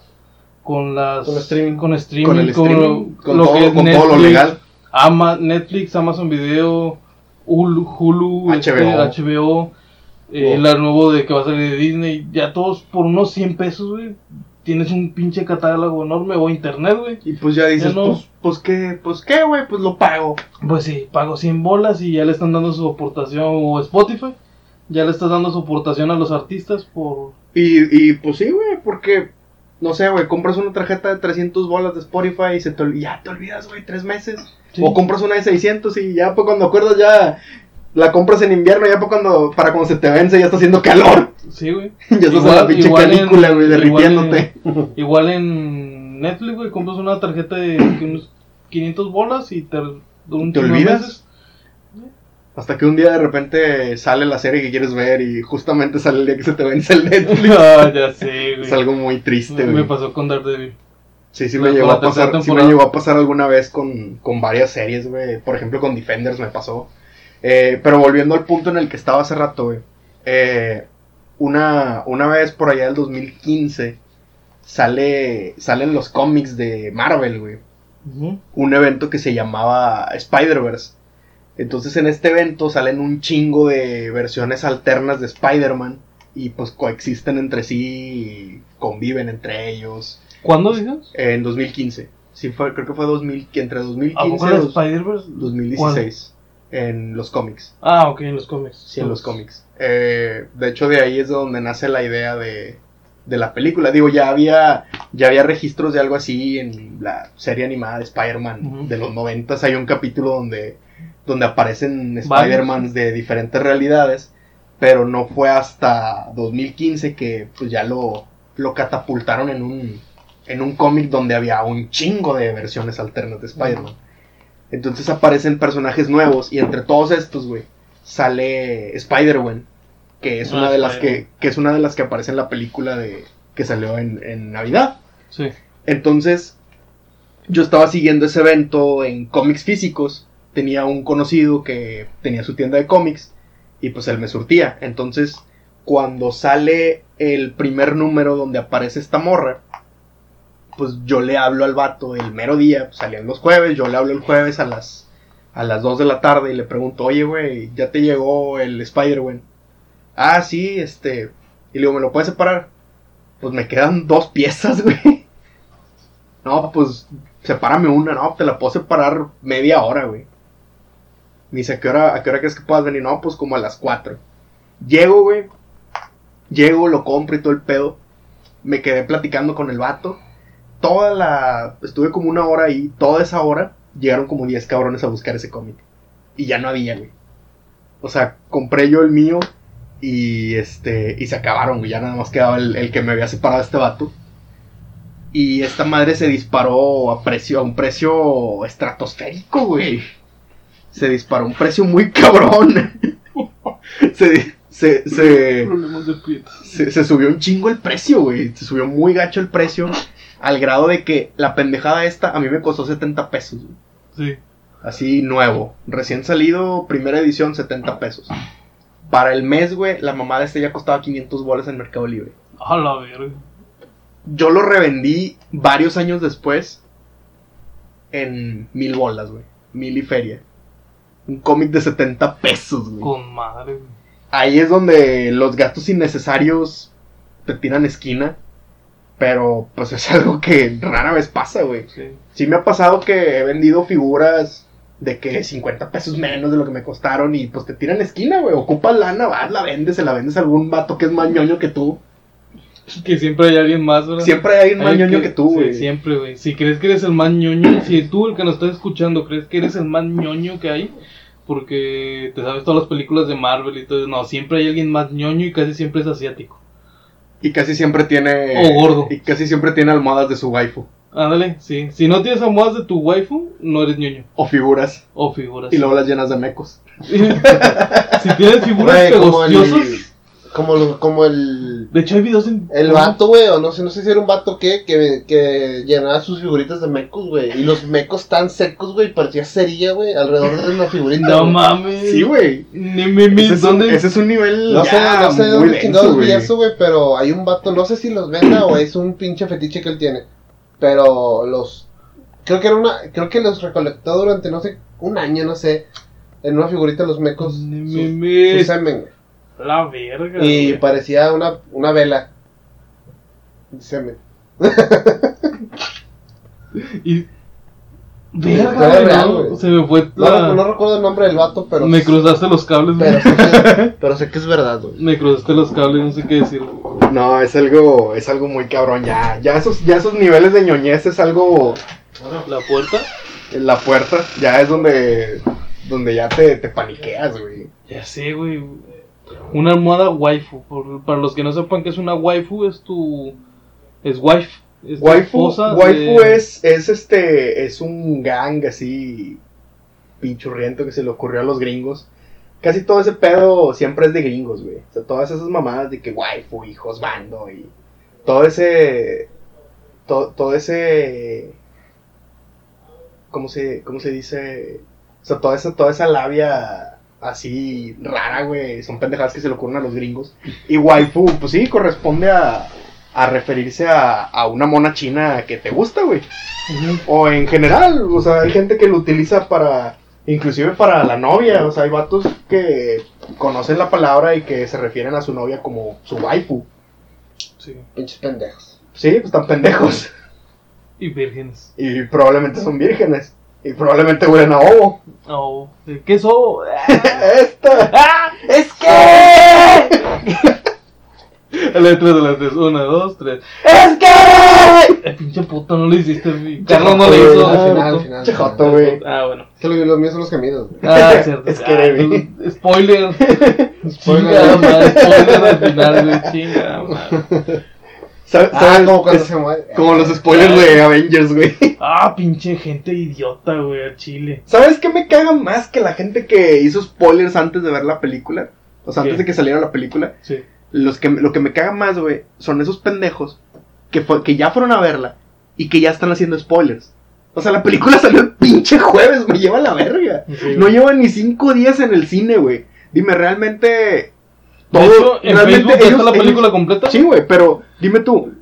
con las Con streaming. con streaming, Con el streaming, con, lo todo, que es con todo lo Netflix, legal. Ama- Netflix, Amazon Video, Hulu, Hulu este, HBO. HBO, eh, Wow. la nuevo de que va a salir de Disney, ya todos por unos 100 pesos, güey. Tienes un pinche catálogo enorme o internet, güey. Y pues ya dices, Ya no. pues, pues qué, pues qué, güey, pues lo pago. Pues sí, pago 100 bolas y ya le están dando su aportación o Spotify. Ya le estás dando su aportación a los artistas por... Y, y pues sí, güey, porque, no sé, güey, compras una tarjeta de 300 bolas de Spotify y se te, ya te olvidas, güey, tres meses. Sí. O compras una de 600 y ya pues cuando acuerdas ya la compras en invierno, ya pues cuando, para cuando se te vence ya está haciendo calor. Sí, güey. ya estás en Igual- la pinche en- canícula, güey, derritiéndote. Igual en Netflix, güey, compras una tarjeta de unos 500 bolas y te... un ¿Te olvidas? meses. Hasta que un día de repente sale la serie que quieres ver y justamente sale el día que se te vence el Netflix. ah, ya sé, güey. es algo muy triste, me güey. pasó con Daredevil. Sí, sí me llegó a pasar, sí me llegó a pasar alguna vez con, con varias series, güey. Por ejemplo, con Defenders me pasó. Eh, pero volviendo al punto en el que estaba hace rato, güey. Eh, una, una vez por allá del 2015 sale, salen los cómics de Marvel, güey. Un evento que se llamaba Spider-Verse. Entonces en este evento salen un chingo de versiones alternas de Spider-Man. Y pues coexisten entre sí y conviven entre ellos. ¿Cuándo dices? En 2015. Sí, fue, creo que fue 2000, que entre ¿A 2015 poco y la dos- Spider-Verse? 2016. En los cómics. Ah, ok, en los cómics. Sí, en los cómics. Eh, de hecho, de ahí es de donde nace la idea de, de la película. Digo, ya había, ya había registros de algo así en la serie animada de Spider-Man de los 90. Hay un capítulo donde, donde aparecen Varios. Spider-Man de diferentes realidades. Pero no fue hasta 2015 que pues ya lo, lo catapultaron en un, en un cómic donde había un chingo de versiones alternas de Spider-Man. Entonces aparecen personajes nuevos y entre todos estos, güey, sale Spider-Man, que es Ah, una de las que, es una de las que aparece en la película de que salió en, en Navidad. Sí. Entonces, yo estaba siguiendo ese evento en cómics físicos. Tenía un conocido que tenía su tienda de cómics y pues él me surtía. Entonces, cuando sale el primer número donde aparece esta morra, pues yo le hablo al vato el mero día, pues, salían los jueves, yo le hablo el jueves a las a las 2 de la tarde y le pregunto, "Oye, güey, ya te llegó el Spider-Man." Ah, sí, este, y le digo, "¿Me lo puedes separar?" Pues me quedan dos piezas, güey. No, pues sepárame una, no, te la puedo separar media hora, güey. Me dice, ¿a qué hora, a qué hora crees que puedas venir? No, pues como a las 4. Llego, güey. Llego, lo compro y todo el pedo. Me quedé platicando con el vato. Toda la... Estuve como una hora ahí. Toda esa hora llegaron como 10 cabrones a buscar ese cómic. Y ya no había, güey. O sea, compré yo el mío y este... Y se acabaron, güey. Ya nada más quedaba el, el que me había separado este vato. Y esta madre se disparó a precio, a un precio estratosférico, güey. Se disparó a un precio muy cabrón. se, se, se, se, se subió un chingo el precio, güey. Se subió muy gacho el precio. Al grado de que la pendejada esta a mí me costó 70 pesos. güey. Sí. Así nuevo. Recién salido, primera edición, 70 pesos. Para el mes, güey, la mamada esta ya costaba 500 bolas en Mercado Libre. A la verga. Yo lo revendí varios años después en mil bolas, güey. Mil y feria. Un cómic de 70 pesos, güey. Con madre, güey. Ahí es donde los gastos innecesarios te tiran esquina. Pero pues es algo que rara vez pasa, güey. Sí. Sí me ha pasado que he vendido figuras de que 50 pesos menos de lo que me costaron y pues te tiran esquina, güey. Ocupas lana, vas, la vendes, se la vendes a algún vato que es más ñoño que tú. Que siempre hay alguien más, ¿verdad? Siempre hay alguien más Hay ñoño que tú, sí, güey. siempre, güey. Si crees que eres el más ñoño, si tú el que nos estás escuchando crees que eres el más ñoño que hay, porque te sabes todas las películas de Marvel y todo, no, siempre hay alguien más ñoño y casi siempre es asiático. Y casi siempre tiene. O gordo. Y casi siempre tiene almohadas de su waifu. Ándale, sí. Si no tienes almohadas de tu waifu, no eres ñoño. O figuras. O figuras. Y luego las llenas de mecos. si tienes figuras Güey, como el, pegostosas. Como, lo- como el, De hecho, hay videos en. el vato, güey, o no sé, no sé si era un vato que, que, que llenaba sus figuritas de mecos, güey. Y los mecos tan secos, güey, parecía cerilla, güey, alrededor de la figurita. No mames. Sí, güey. Ni me, me- Ese, es un- ese es un nivel. No sé, ya no sé de muy dónde chingados vi eso, güey, pero hay un vato, no sé si los venda o es un pinche fetiche que él tiene. Pero los. Creo que era una. Creo que los recolectó durante, no sé, un año, no sé. En una figurita los mecos. Ni su- me- su me- semen, güey. La verga. Y güey. parecía una, una vela. Semen. Y. Verga, güey, real, güey. se me fue No, la- no recuerdo el nombre del vato, pero. Me cruzaste los cables, güey. pero, sé que, pero sé que es verdad, güey. Me cruzaste los cables, no sé qué decir. No, es algo, es algo muy cabrón ya. Ya esos, ya esos niveles de ñoñez es algo La puerta. la puerta. Ya es donde, donde ya te, te paniqueas, güey. Ya sé, güey. Una almohada waifu. Por- para los que no sepan qué es una waifu, es tu. Es wife. Es Waifu, esposa waifu de- es, es este, es un gang así pinchurriento que se le ocurrió a los gringos. Casi todo ese pedo siempre es de gringos, güey. O sea, todas esas mamadas de que waifu, hijos, bando y todo ese, to- todo ese, ¿cómo se, cómo se dice? O sea, toda esa, toda esa labia así rara, güey. Son pendejadas que se le ocurren a los gringos. Y waifu, pues sí, corresponde a, a referirse a, a una mona china que te gusta, güey. O en general, o sea, hay gente que lo utiliza para, inclusive para la novia. O sea, hay vatos que conocen la palabra y que se refieren a su novia como su waifu. Sí. Pinches pendejos. Sí, pues están pendejos. Y vírgenes. Y probablemente son vírgenes. Y probablemente huelen a ovo. Oh, ¿Qué es eso? ¡Esta! ¡Ah! ¡Es que! Letra de las tres. Una, dos, tres. ¡Es que! El pinche puto no lo hiciste, mi. Carlos no lo hizo. güey, Al final, al final. Che joto, güey. Ah, bueno. Que lo- los míos son los gemidos, güey. Ah, cierto. Es que Ah, eres- entonces, Spoiler. Spoiler. Spoiler al final, güey. Chinga, madre. ¿Sabes? Ah, sabes? como cuando Es se muere. como los spoilers de Avengers, güey. Ah, pinche gente idiota, güey, a Chile. ¿Sabes qué me caga más que la gente que hizo spoilers antes de ver la película? O sea, ¿Qué? antes de que saliera la película. Sí. Los que, lo que me caga más, güey, son esos pendejos que, fue- que ya fueron a verla y que ya están haciendo spoilers. O sea, la película salió el pinche jueves, me lleva a la verga. Sí, No lleva ni cinco días en el cine, güey. Dime, realmente. Todo, hecho, en realmente Facebook está la película ellos- completa. Sí, güey, pero dime tú.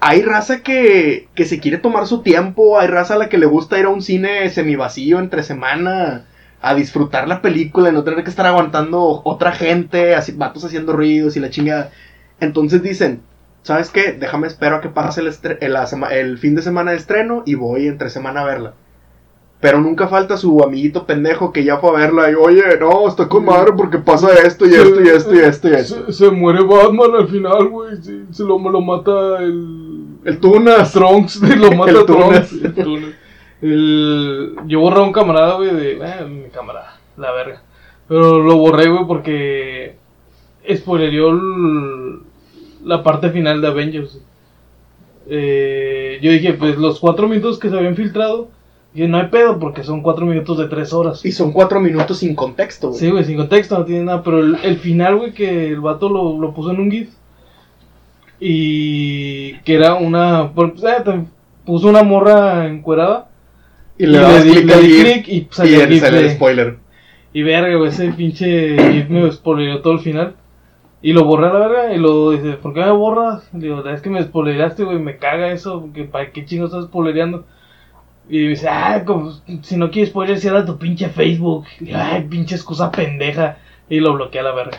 Hay raza que, que se quiere tomar su tiempo, hay raza a la que le gusta ir a un cine semivacío entre semana a disfrutar la película y no tener que estar aguantando otra gente, así, vatos haciendo ruidos y la chingada. Entonces dicen, ¿sabes qué? Déjame espero a que pase el, el, el fin de semana de estreno y voy entre semana a verla. Pero nunca falta su amiguito pendejo que ya fue a verla y, oye, no, está con madre porque pasa esto y esto y esto y esto y esto. Se, se muere Batman al final, güey. Se, se lo, lo mata el. El Tunas. Trunks, lo mata El Trunks. Tunas. El Tunas. El- Yo borré a un camarada, güey, de. Eh, mi camarada, la verga. Pero lo borré, güey, porque. Spoilerió el- la parte final de Avengers. Eh, yo dije, pues los cuatro minutos que se habían filtrado. Dije, no hay pedo, porque son cuatro minutos de tres horas. Y son cuatro minutos sin contexto, güey. Sí, güey, sin contexto, no tiene nada. Pero el, el final, güey, que el vato lo, lo puso en un GIF. Y que era una. pues, eh, te puso una morra encuerada. Y le das di- clic le di GIF clic y y salió el él GIF. sale el spoiler. y verga, güey, ese pinche GIF me spoileó todo el final. Y lo borré a la verga. Y lo dice, ¿por qué me borras? Le digo, es que me spoileaste, güey, me caga eso. Porque ¿Para qué chingo estás spoileando? Y me dice, ah, como, si no quieres spoiler, cierra tu pinche Facebook. Y ay, pinche excusa pendeja. Y lo bloqueé a la verga.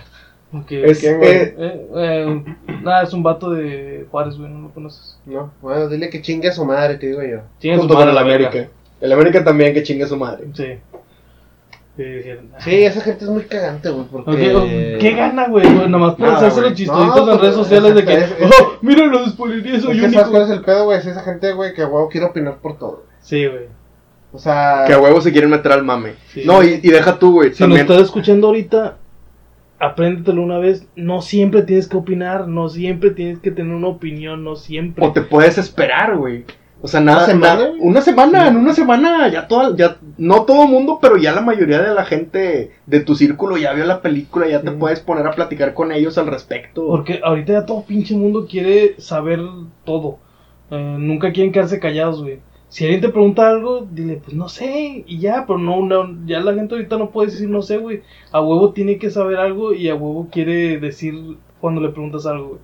Porque, Es, ¿Quién, güey? eh, eh, eh, nada, es un vato de Juárez, güey, no lo conoces. No, bueno, dile que chingue a su madre, te digo yo. Chinga su junto con madre el la verga. América. El América también que chingue a su madre. Sí. Sí, esa gente es muy cagante, güey, porque... Ok, oh, ¿Qué gana, güey? güey? Nada más por hacerse los chistositos No, en redes pues, sociales de que, es- oh, mira los spoilerías, soy que ¿Sabes cuál es único. el pedo, güey? Es esa gente, güey, que a huevo quiere opinar por todo. Sí, güey. O sea... Que a huevo se quieren meter al mame. Sí. No, y, y deja tú, güey. Si nos también. estás escuchando ahorita, apréndetelo una vez. No siempre tienes que opinar, no siempre tienes que tener una opinión, no siempre. O te puedes esperar, güey. O sea, nada, ¿Una semana, una semana, en una semana, ya toda, ya, no todo mundo, pero ya la mayoría de la gente de tu círculo ya vio la película, ya te puedes poner a platicar con ellos al respecto. Porque ahorita ya todo pinche mundo quiere saber todo. Eh, nunca quieren quedarse callados, güey. Si alguien te pregunta algo, dile, pues no sé, y ya, pero no, no, ya la gente ahorita no puede decir no sé, güey. A huevo tiene que saber algo y a huevo quiere decir cuando le preguntas algo, güey.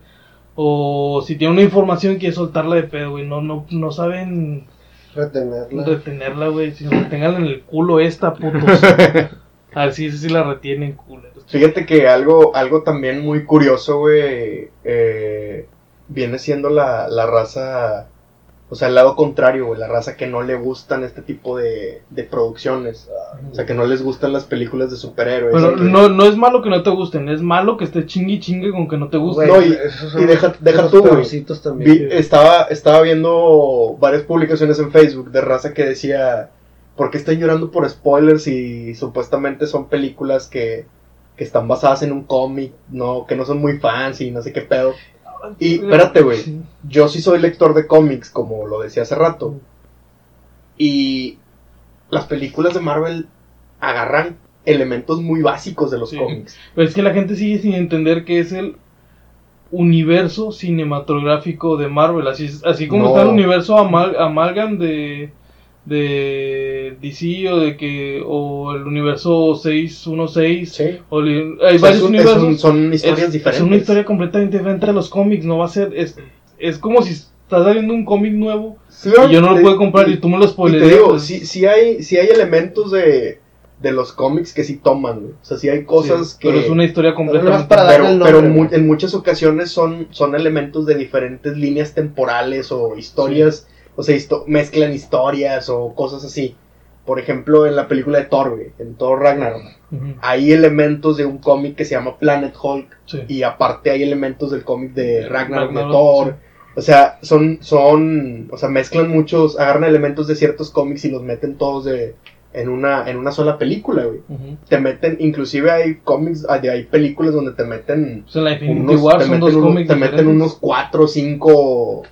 O si tiene una información quiere soltarla de pedo, güey. No, no, no saben Retenerla. retenerla, güey. Si retengan en el culo esta, putos. A ver si si la retienen, culeros. Fíjate que algo, algo también muy curioso, güey, eh, viene siendo la, la raza, o sea, el lado contrario, güey, la raza que no le gustan este tipo de, de producciones. O sea, que no les gustan las películas de superhéroes. Pero que- no, no es malo que no te gusten, es malo que esté chingue y chingue con que no te guste. No, y- y deja- deja tú, güey. Vi- estaba, estaba viendo varias publicaciones en Facebook de raza que decía, ¿por qué están llorando por spoilers y supuestamente son películas que, que están basadas en un cómic, no, que no son muy fans y no sé qué pedo? Y espérate, güey, yo sí soy lector de cómics, como lo decía hace rato, y las películas de Marvel agarran elementos muy básicos de los Sí. cómics. Pero es que la gente sigue sin entender que es el universo cinematográfico de Marvel. Así, así como No. está el universo amal- amalgam de, de DC o de que o el universo 616 Sí. o hay O sea, varios es un- es universos. un- son historias es, diferentes. Es una historia completamente diferente a los cómics, no va a ser es, es como si estás saliendo un cómic nuevo Sí, y yo no lo puedo comprar y tú me lo Y te spoilerías. digo, sí, sí hay, sí hay elementos de, de los cómics que sí toman, güey. O sea, sí hay cosas Sí, que... Pero es una historia completamente para pero, mu- en muchas ocasiones son, son elementos de diferentes líneas temporales o historias, o sea, histo- mezclan historias o cosas así. Por ejemplo, en la película de Thor, güey, en Thor Ragnarok, hay elementos de un cómic que se llama Planet Hulk sí. y aparte hay elementos del cómic de Ragnarok, de Thor. O sea, son, son, o sea, mezclan muchos, agarran elementos de ciertos cómics y los meten todos de, en una, en una sola película, güey. Te meten, inclusive hay cómics, hay, hay películas donde te meten O sea, la Infinity unos, War te son meten dos unos- te meten diferentes. unos cuatro o cinco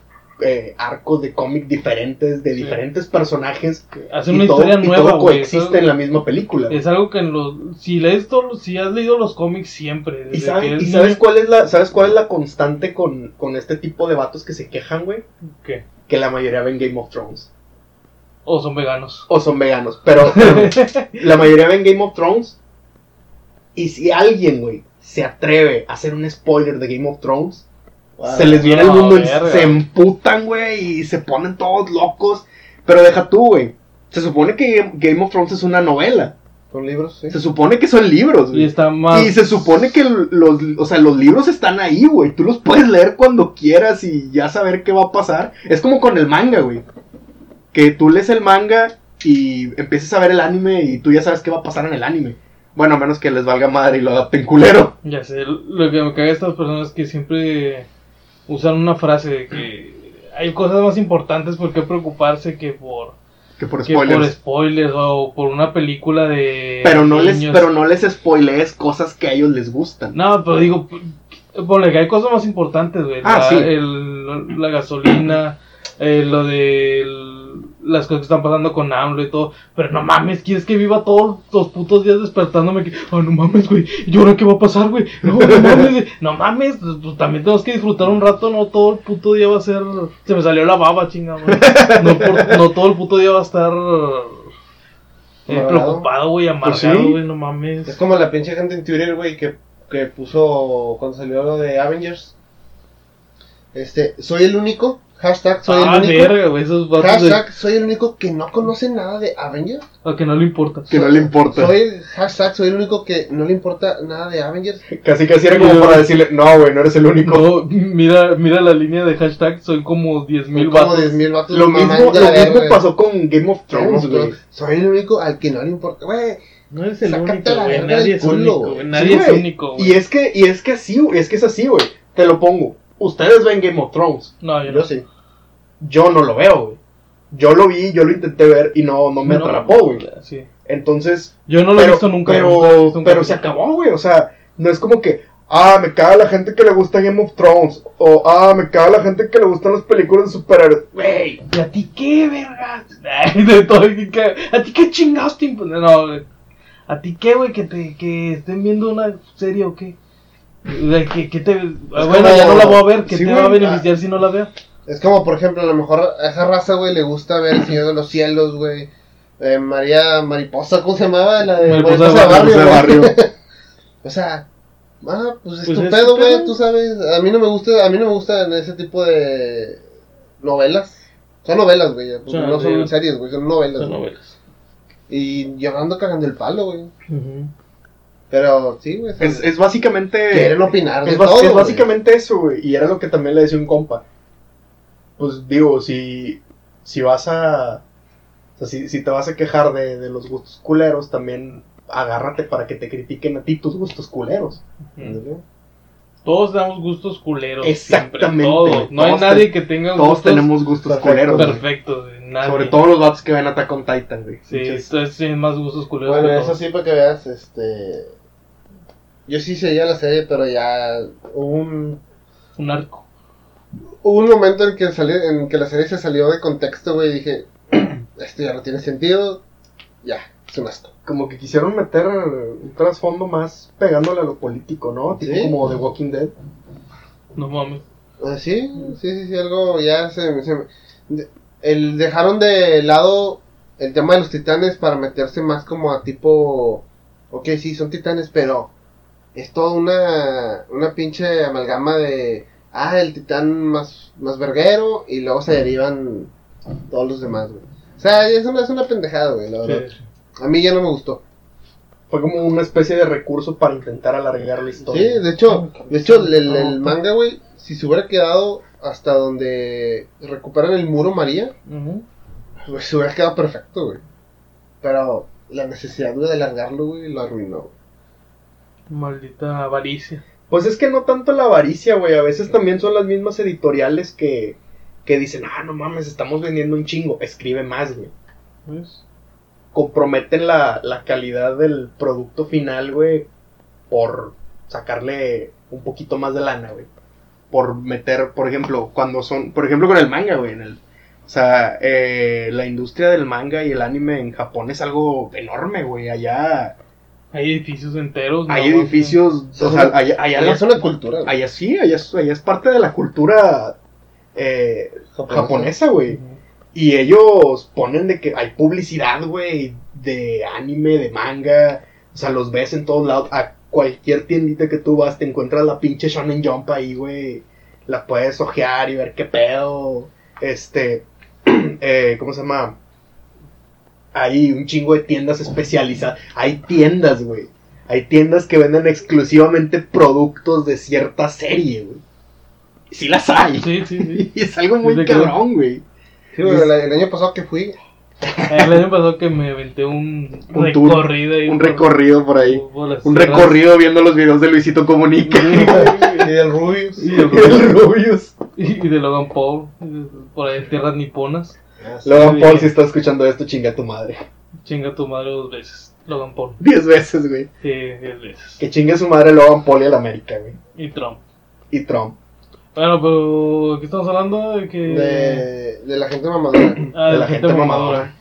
eh, arcos de cómic diferentes, de Sí. diferentes personajes. Hacen una todo, historia y nueva, todo coexiste Eso- en la misma película. Es algo que en los, si lees todos, si has leído los cómics siempre. ¿Y, sabes, que y eres sabes niño- cuál es la, sabes cuál es la constante con, con este tipo de vatos que se quejan, güey? ¿Qué? Que la mayoría ven Game of Thrones. O son veganos. o son veganos. Pero, pero la mayoría ven Game of Thrones. Y si alguien, güey, se atreve a hacer un spoiler de Game of Thrones, se les viene el mundo, verga. se emputan, güey, y se ponen todos locos. Pero deja tú, güey. Se supone que Game of Thrones es una novela. Son libros, sí. Se supone que son libros, Y güey. está más. Y se supone que los, o sea, los libros están ahí, güey. Tú los puedes leer cuando quieras y ya saber qué va a pasar. Es como con el manga, güey. Que tú lees el manga y empiezas a ver el anime y tú ya sabes qué va a pasar en el anime. Bueno, a menos que les valga madre y lo adapten culero. Ya sé, lo que me caga de estas personas es que siempre usan una frase de que hay cosas más importantes por qué preocuparse que por, Que por que por spoilers. o por una película de Pero no, les, pero no les spoilees cosas que a ellos les gustan. No, pero digo, ponle que hay cosas más importantes, güey. Ah, la, sí. el- la gasolina, eh, lo de el- las cosas que están pasando con AMLO y todo. Pero no mames, ¿quieres que viva todos los putos días despertándome? Que, oh, no mames, güey. ¿Y ahora qué va a pasar, güey? No, no mames. No mames, pues, pues, también tenemos que disfrutar un rato. No todo el puto día va a ser. Se me salió la baba, chinga, güey. No, por- no todo el puto día va a estar. eh, preocupado, güey, Pues sí. amargado, güey, no mames. Es como la pinche gente en Twitter, güey, que, que puso cuando salió lo de Avengers. Este, soy el único. Hashtag soy ah, el único. verga, güey, esos vatos de- Hashtag soy el único que no conoce nada de Avengers. A que no le importa. Que no le importa. Soy el hashtag soy el único que no le importa nada de Avengers. Casi casi era como para decirle, no, güey, no eres el único. No, mira, mira la línea de hashtag, son como 10.000 Son como vatos. 10.000 vatos Lo mismo, lo mismo pasó con Game of Thrones, güey. Soy el único al que no le importa. Güey, No eres el único, güey. Nadie es culo, único. Sí, Nadie es güey. único, Y es que, y es que así, güey, es que es así, güey. Te lo pongo. Ustedes ven Game of Thrones. No, yo no. yo sí. Yo no lo veo, güey. Yo lo vi, yo lo intenté ver y no, no me No, atrapó, güey. Sí. Entonces, Yo no lo he visto nunca. pero, pero se acabó, güey. O sea, no es como que, ah, me caga la gente que le gusta Game of Thrones. O, ah, me caga la gente que le gustan las películas de superhéroes. Güey, ¿Y a ti qué, vergas? Ay, de todo, y que- ¿A ti qué chingados te No, güey. ¿A ti qué, güey? Que, te, que estén viendo una serie o qué? Que, que te... bueno, como- ya no la voy a ver. ¿Qué Sí, te va a beneficiar si no la veo? Es como, por ejemplo, a lo mejor a esa raza, güey, le gusta ver El Señor de los Cielos, güey. Eh, María Mariposa, ¿cómo se llamaba? La de Mariposa Mariposa, de de Barrio, Barrio. de barrio. o sea, ah, pues es Pues tu es pedo, tu pedo. güey, tú sabes. A mí no me gusta, a mí no me gustan ese tipo de novelas. Son novelas, güey, Son no son series, güey, son novelas. Son novelas. Y yo ando cagando el palo, güey. Pero sí, güey. Es, es básicamente. quieren opinar de Es, todo, es básicamente eso, güey. Y era lo que también le decía un compa. Pues digo, si, si vas a. O sea, si, si te vas a quejar de, de los gustos culeros, también agárrate para que te critiquen a ti tus gustos culeros. Todos damos gustos culeros. Exactamente, Siempre, todos. No hay todos nadie que tenga Todos gustos tenemos gustos perfectos. culeros. perfectos. Sobre todo los vatos que ven Attack on Titan, güey. Sí, entonces tienen más gustos culeros. Bueno, eso todos. sí para que veas, este... Yo sí seguía la serie, pero ya hubo un, Un arco. Hubo un momento en que, salió, en que la serie se salió de contexto, güey, y dije, esto ya no tiene sentido, ya, es un asco. Como que quisieron meter un trasfondo más pegándole a lo político, ¿no? Tipo Sí. como The Walking Dead. No mames. Ah, sí, sí, sí, sí, algo ya se... se el, dejaron de lado el tema de los titanes para meterse más como a tipo... Ok, sí, son titanes, pero es toda una, una pinche amalgama de... Ah, el titán más, más verguero y luego se derivan todos los demás, güey. O sea, es una, es una pendejada, güey, la verdad. Sí. A mí ya no me gustó. Fue como una especie de recurso para intentar alargar la Sí, historia. de hecho, de hecho el, el- el manga, güey, si se hubiera quedado hasta donde recuperan el muro María, Ujú. pues se hubiera quedado perfecto, güey. Pero la necesidad güey, de alargarlo, güey, lo arruinó. güey. Maldita avaricia. Pues es que no tanto la avaricia, güey. A veces también son las mismas editoriales que, que dicen, ah, no mames, estamos vendiendo un chingo. Escribe más, güey. ¿Ves? Comprometen la, la calidad del producto final, güey, por sacarle un poquito más de lana, güey. Por meter, por ejemplo, cuando son, por ejemplo, con el manga, güey. En el, o sea, eh, la industria del manga y el anime en Japón es algo enorme, güey. Allá Hay edificios enteros. hay no, edificios, o sea, allá, allá es una cultura, güey. Allá sí, allá, es- allá es parte de la cultura eh, japonesa, güey. Y ellos ponen de que hay publicidad, güey, de anime, de manga. O sea, los ves en todos lados. A cualquier tiendita que tú vas, te encuentras la pinche Shonen Jump ahí, güey. La puedes ojear y ver qué pedo. Este, eh, ¿cómo se llama? Hay un chingo de tiendas especializadas. Hay tiendas, güey. Hay tiendas que venden exclusivamente productos de cierta serie, güey. Sí las hay. Sí, sí, sí. Y es algo muy cabrón, güey. Sí, güey, el, el año pasado que fui, El año pasado que me aventé un, Un recorrido ahí Un por- recorrido por ahí. por Un tierras- recorrido viendo los videos de Luisito Comunica. y del Rubius. Y de, el Rubius. y de Logan Paul, por ahí en tierras niponas. Logan Sí. Paul, si está escuchando esto, chinga a tu madre. Chinga tu madre dos veces. Logan Paul. Diez veces, güey. Sí, diez veces. Que chingue a su madre Logan Paul y al América, güey. Y Trump. Y Trump. Bueno, pero ¿qué estamos hablando? De que... De, de la gente mamadora. Ah, de la gente mamadora.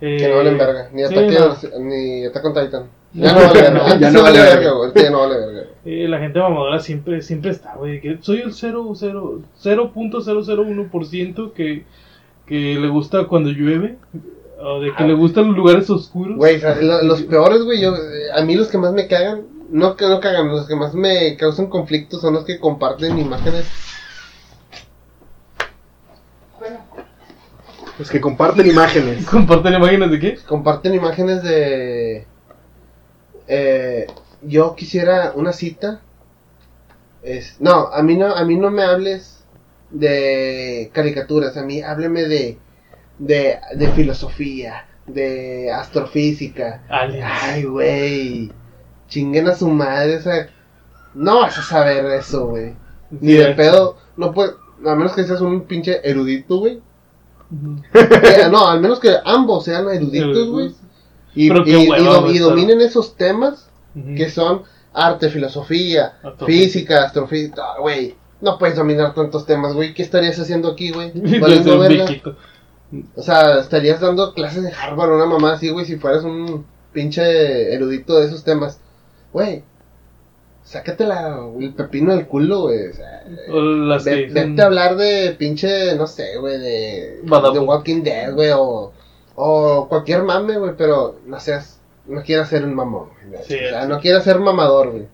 Eh, Que no valen verga. Ni sí, ataque, no. ni Attack on Titan. Ya no vale verga. Ya sí no vale vale verga. güey. Ya no vale verga. Eh, la gente mamadora siempre, siempre está, güey. que Soy el 0, 0, 0.001% que, que le gusta cuando llueve. O de que le gustan los lugares oscuros. Güey, lo- los peores, güey, yo, a mí los que más me cagan, no que no cagan, los que más me causan conflictos son los que comparten imágenes. Los que comparten imágenes. ¿Comparten imágenes de qué? Comparten imágenes de... Eh, yo quisiera una cita. Es, no, a mí no, a mí no me hables de caricaturas, a mí hábleme de, de, de filosofía, de astrofísica. Aliens. Ay, güey. Chinguen a su madre, o sea, no vas a saber eso, güey. Ni de pedo, no puede, a menos que seas un pinche erudito, güey. Eh, no, al menos que ambos sean eruditos, güey. Y, y- do- dominen esos temas que son arte, filosofía, Astrofísica. física, astrofísica, güey. No puedes dominar tantos temas, güey. ¿Qué estarías haciendo aquí, güey? O sea, estarías dando clases de Harvard o una mamá así, güey, si fueras un pinche erudito de esos temas. Güey, sácate la, el pepino del culo, güey. O sea, ve- vete a hablar de pinche, no sé, güey, de, de Walking Dead, güey, o, o cualquier mame, güey, pero no seas, no quieras ser un mamón, güey. Sí, o sea, sí. no quieras ser mamador, güey.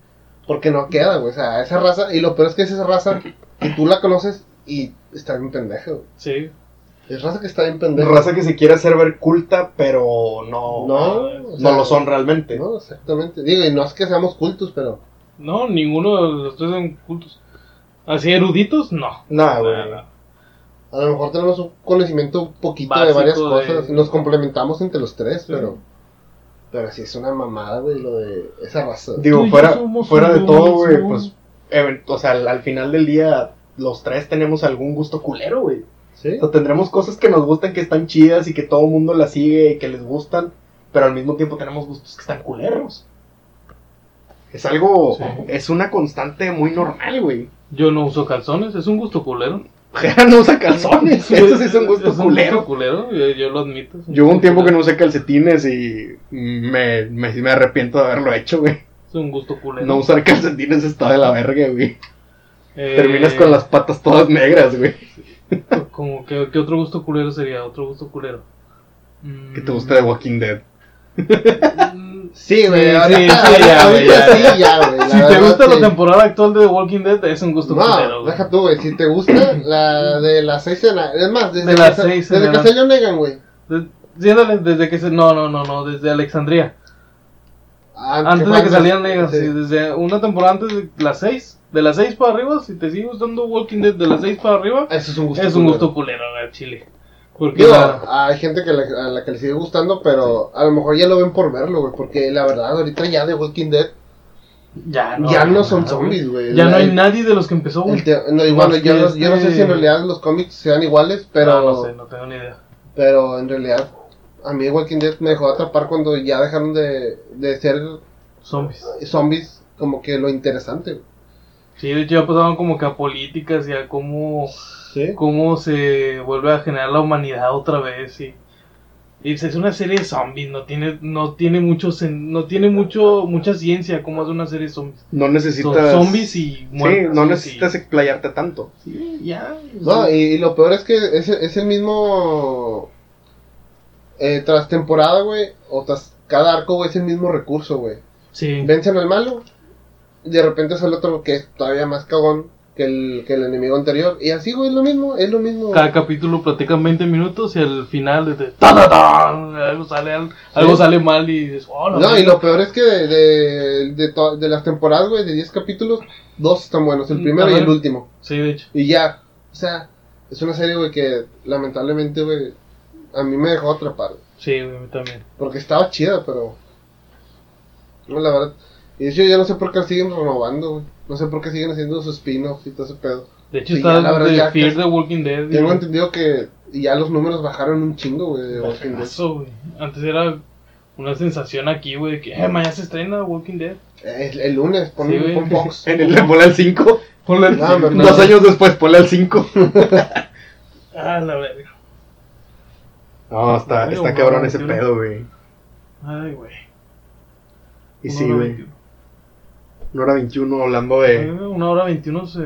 Porque no queda, güey. O sea, esa raza, y lo peor es que es esa raza que tú la conoces y está bien pendeja, güey. Sí. Es raza que está bien pendeja. Raza que se quiere hacer ver culta, pero no. No, No, o sea, lo son realmente. No, exactamente. Digo, y no es que seamos cultos, pero. No, ninguno de los tres son cultos. Así eruditos, no. Nah, güey. Nada. A lo mejor tenemos un conocimiento un poquito de varias de- cosas. y Nos complementamos entre los tres, Sí. pero. Pero sí es una mamada, güey, lo de esa raza. Digo, fuera, fuera de todo, güey, pues. even- o sea, al, al final del día, los tres tenemos algún gusto culero, güey. ¿Sí? O sea, tendremos cosas que nos gustan, que están chidas y que todo el mundo las sigue y que les gustan, pero al mismo tiempo tenemos gustos que están culeros. Es algo, Sí. es una constante muy normal, güey. Yo no uso calzones, es un gusto culero. Jera no usa calzones, eso sí es un gusto Es culero. culero, yo, yo lo admito. Yo hubo un tiempo que no usé calcetines y me, me, me arrepiento de haberlo hecho, güey. Es un gusto culero. No usar calcetines está de la verga, güey. Eh, Terminas con las patas todas negras, güey. Como que, ¿Qué otro gusto culero sería? Otro gusto culero. Que te gusta de Walking Dead. Sí, güey. Sí, sí, sí, ya, güey, ya, sí, ya. ya, güey. Si te gusta la temporada actual de The Walking Dead, es un gusto culero. No, deja tú, güey. Si te gusta la de las seis en la- Es más, desde, De que, las sa- seis desde que salió Negan, güey. De- sí, ándale, desde que se. No, no, no, no, desde Alexandria. Antes fue de que salían negras, sí. sí, desde una temporada antes de las 6. De las 6 para arriba, si te sigue gustando Walking Dead de las 6 para arriba, Eso es un gusto. es un culero. gusto culero, güey, Chile. Porque Digo, la- hay gente que le- a la que le sigue gustando, pero a lo mejor ya lo ven por verlo, güey. Porque la verdad, ahorita ya de Walking Dead ya no, ya no son nada, zombies, güey. Ya La- no hay nadie de los que empezó, güey. no, y bueno, yo, no, yo no sé este- si en realidad los cómics sean iguales, pero, No, no sé, no tengo ni idea. pero en realidad a mí Walking Dead me dejó atrapar cuando ya dejaron de, de ser Zombies. zombies como que lo interesante. güey. Sí, de hecho ya pasaban como que a políticas y a cómo, Sí. cómo se vuelve a generar la humanidad otra vez y, Y es una serie de zombies, no tiene, no tiene mucho, no tiene mucho, mucha ciencia como es una serie de zombies. No Son necesitas. zombies y Sí, muertos. no sí, necesitas sí. explayarte tanto. Sí, ya. No, y, y lo peor es que es, es el mismo. Eh, tras temporada, güey, o tras cada arco, güey, es el mismo recurso, güey. Sí. Vencen al malo, de repente sale otro que es todavía más cagón que el, que el enemigo anterior. Y así, güey, es lo mismo, es lo mismo. Cada capítulo platican 20 minutos y al final de, ¡ta, ta, ta! algo sale al- algo sale mal y dices, oh, la No, y verga". lo peor es que de, de, de, to- de las temporadas, güey, de 10 capítulos, dos están buenos, el primero y el último. Sí, de hecho. Y ya, o sea, es una serie, güey, que lamentablemente, güey, a mí me dejó atrapar. Sí, güey, a mí también. Porque estaba chida, pero. No, la verdad. Y de hecho, ya no sé por qué siguen renovando, güey. No sé por qué siguen haciendo sus spin-offs y todo ese pedo. De hecho, Sí, está la verdad, de ya Fear the Walking Dead. Tengo y- entendido que ya los números bajaron un chingo, güey, de Walking Dead. Eso, güey. Antes era una sensación aquí, güey, de que eh, mañana se estrena Walking Dead. Eh, El, el lunes, pon, Sí, pon Fox. En el ponle al 5. Ponle el- No, hombre, no. Dos años después, ponle al 5. Ah, la verga. No, está, está una cabrón ese 21. pedo, güey. Ay, güey. Y sí, güey. 21. Una hora 21 hablando Eh, de. Una hora 21 se...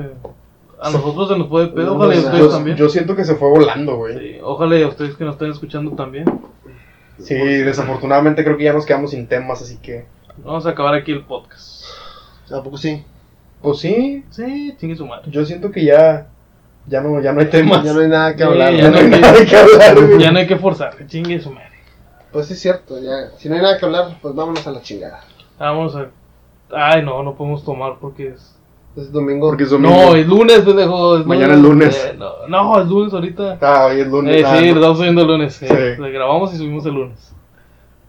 A nosotros se nos puede pedo, No, ojalá y ustedes Yo, también. yo siento que se fue volando, güey. Sí, ojalá y a ustedes que nos estén escuchando también. Sí, desafortunadamente creo que ya nos quedamos sin temas, así que. Vamos a acabar aquí el podcast. ¿A poco sí? Pues sí, Sí, chingue su madre. yo siento que ya. Ya no, ya no hay temas. Ya no hay nada que Sí, hablar. ya no hay nada que hablar, güey. Ya no hay que forzar, chingue su madre. Pues sí es cierto, ya. Si no hay nada que hablar, pues vámonos a la chingada. Vamos a... Ay, no, no podemos tomar porque es... Es domingo. Porque es domingo. No, es lunes, pendejo. es Mañana es lunes. Eh, no, no, es lunes ahorita. Ah, hoy es lunes. Eh, ah, sí, no. lo estamos subiendo el lunes. eh. Sí. Lo grabamos y subimos el lunes.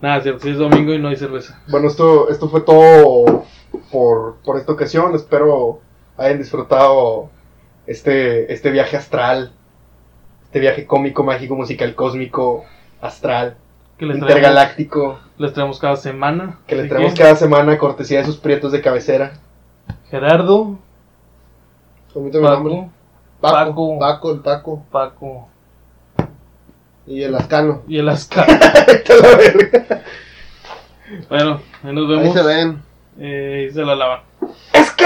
Nada, es cierto, sí es domingo y no hay cerveza. Bueno, esto, esto fue todo por, por esta ocasión. Espero hayan disfrutado este, este viaje astral. Este viaje cómico, mágico, musical, cósmico, astral, intergaláctico. Les traemos cada semana. Que les traemos cada semana cortesía de sus prietos de cabecera. Gerardo, el nombre. Paco, Paco. Paco. Paco, el Paco. Paco Y el Ascano. y el Ascar. Vete a la verga. bueno, ahí nos Ahí vemos. se ven. Eh, y se la lavan. ¡Es que!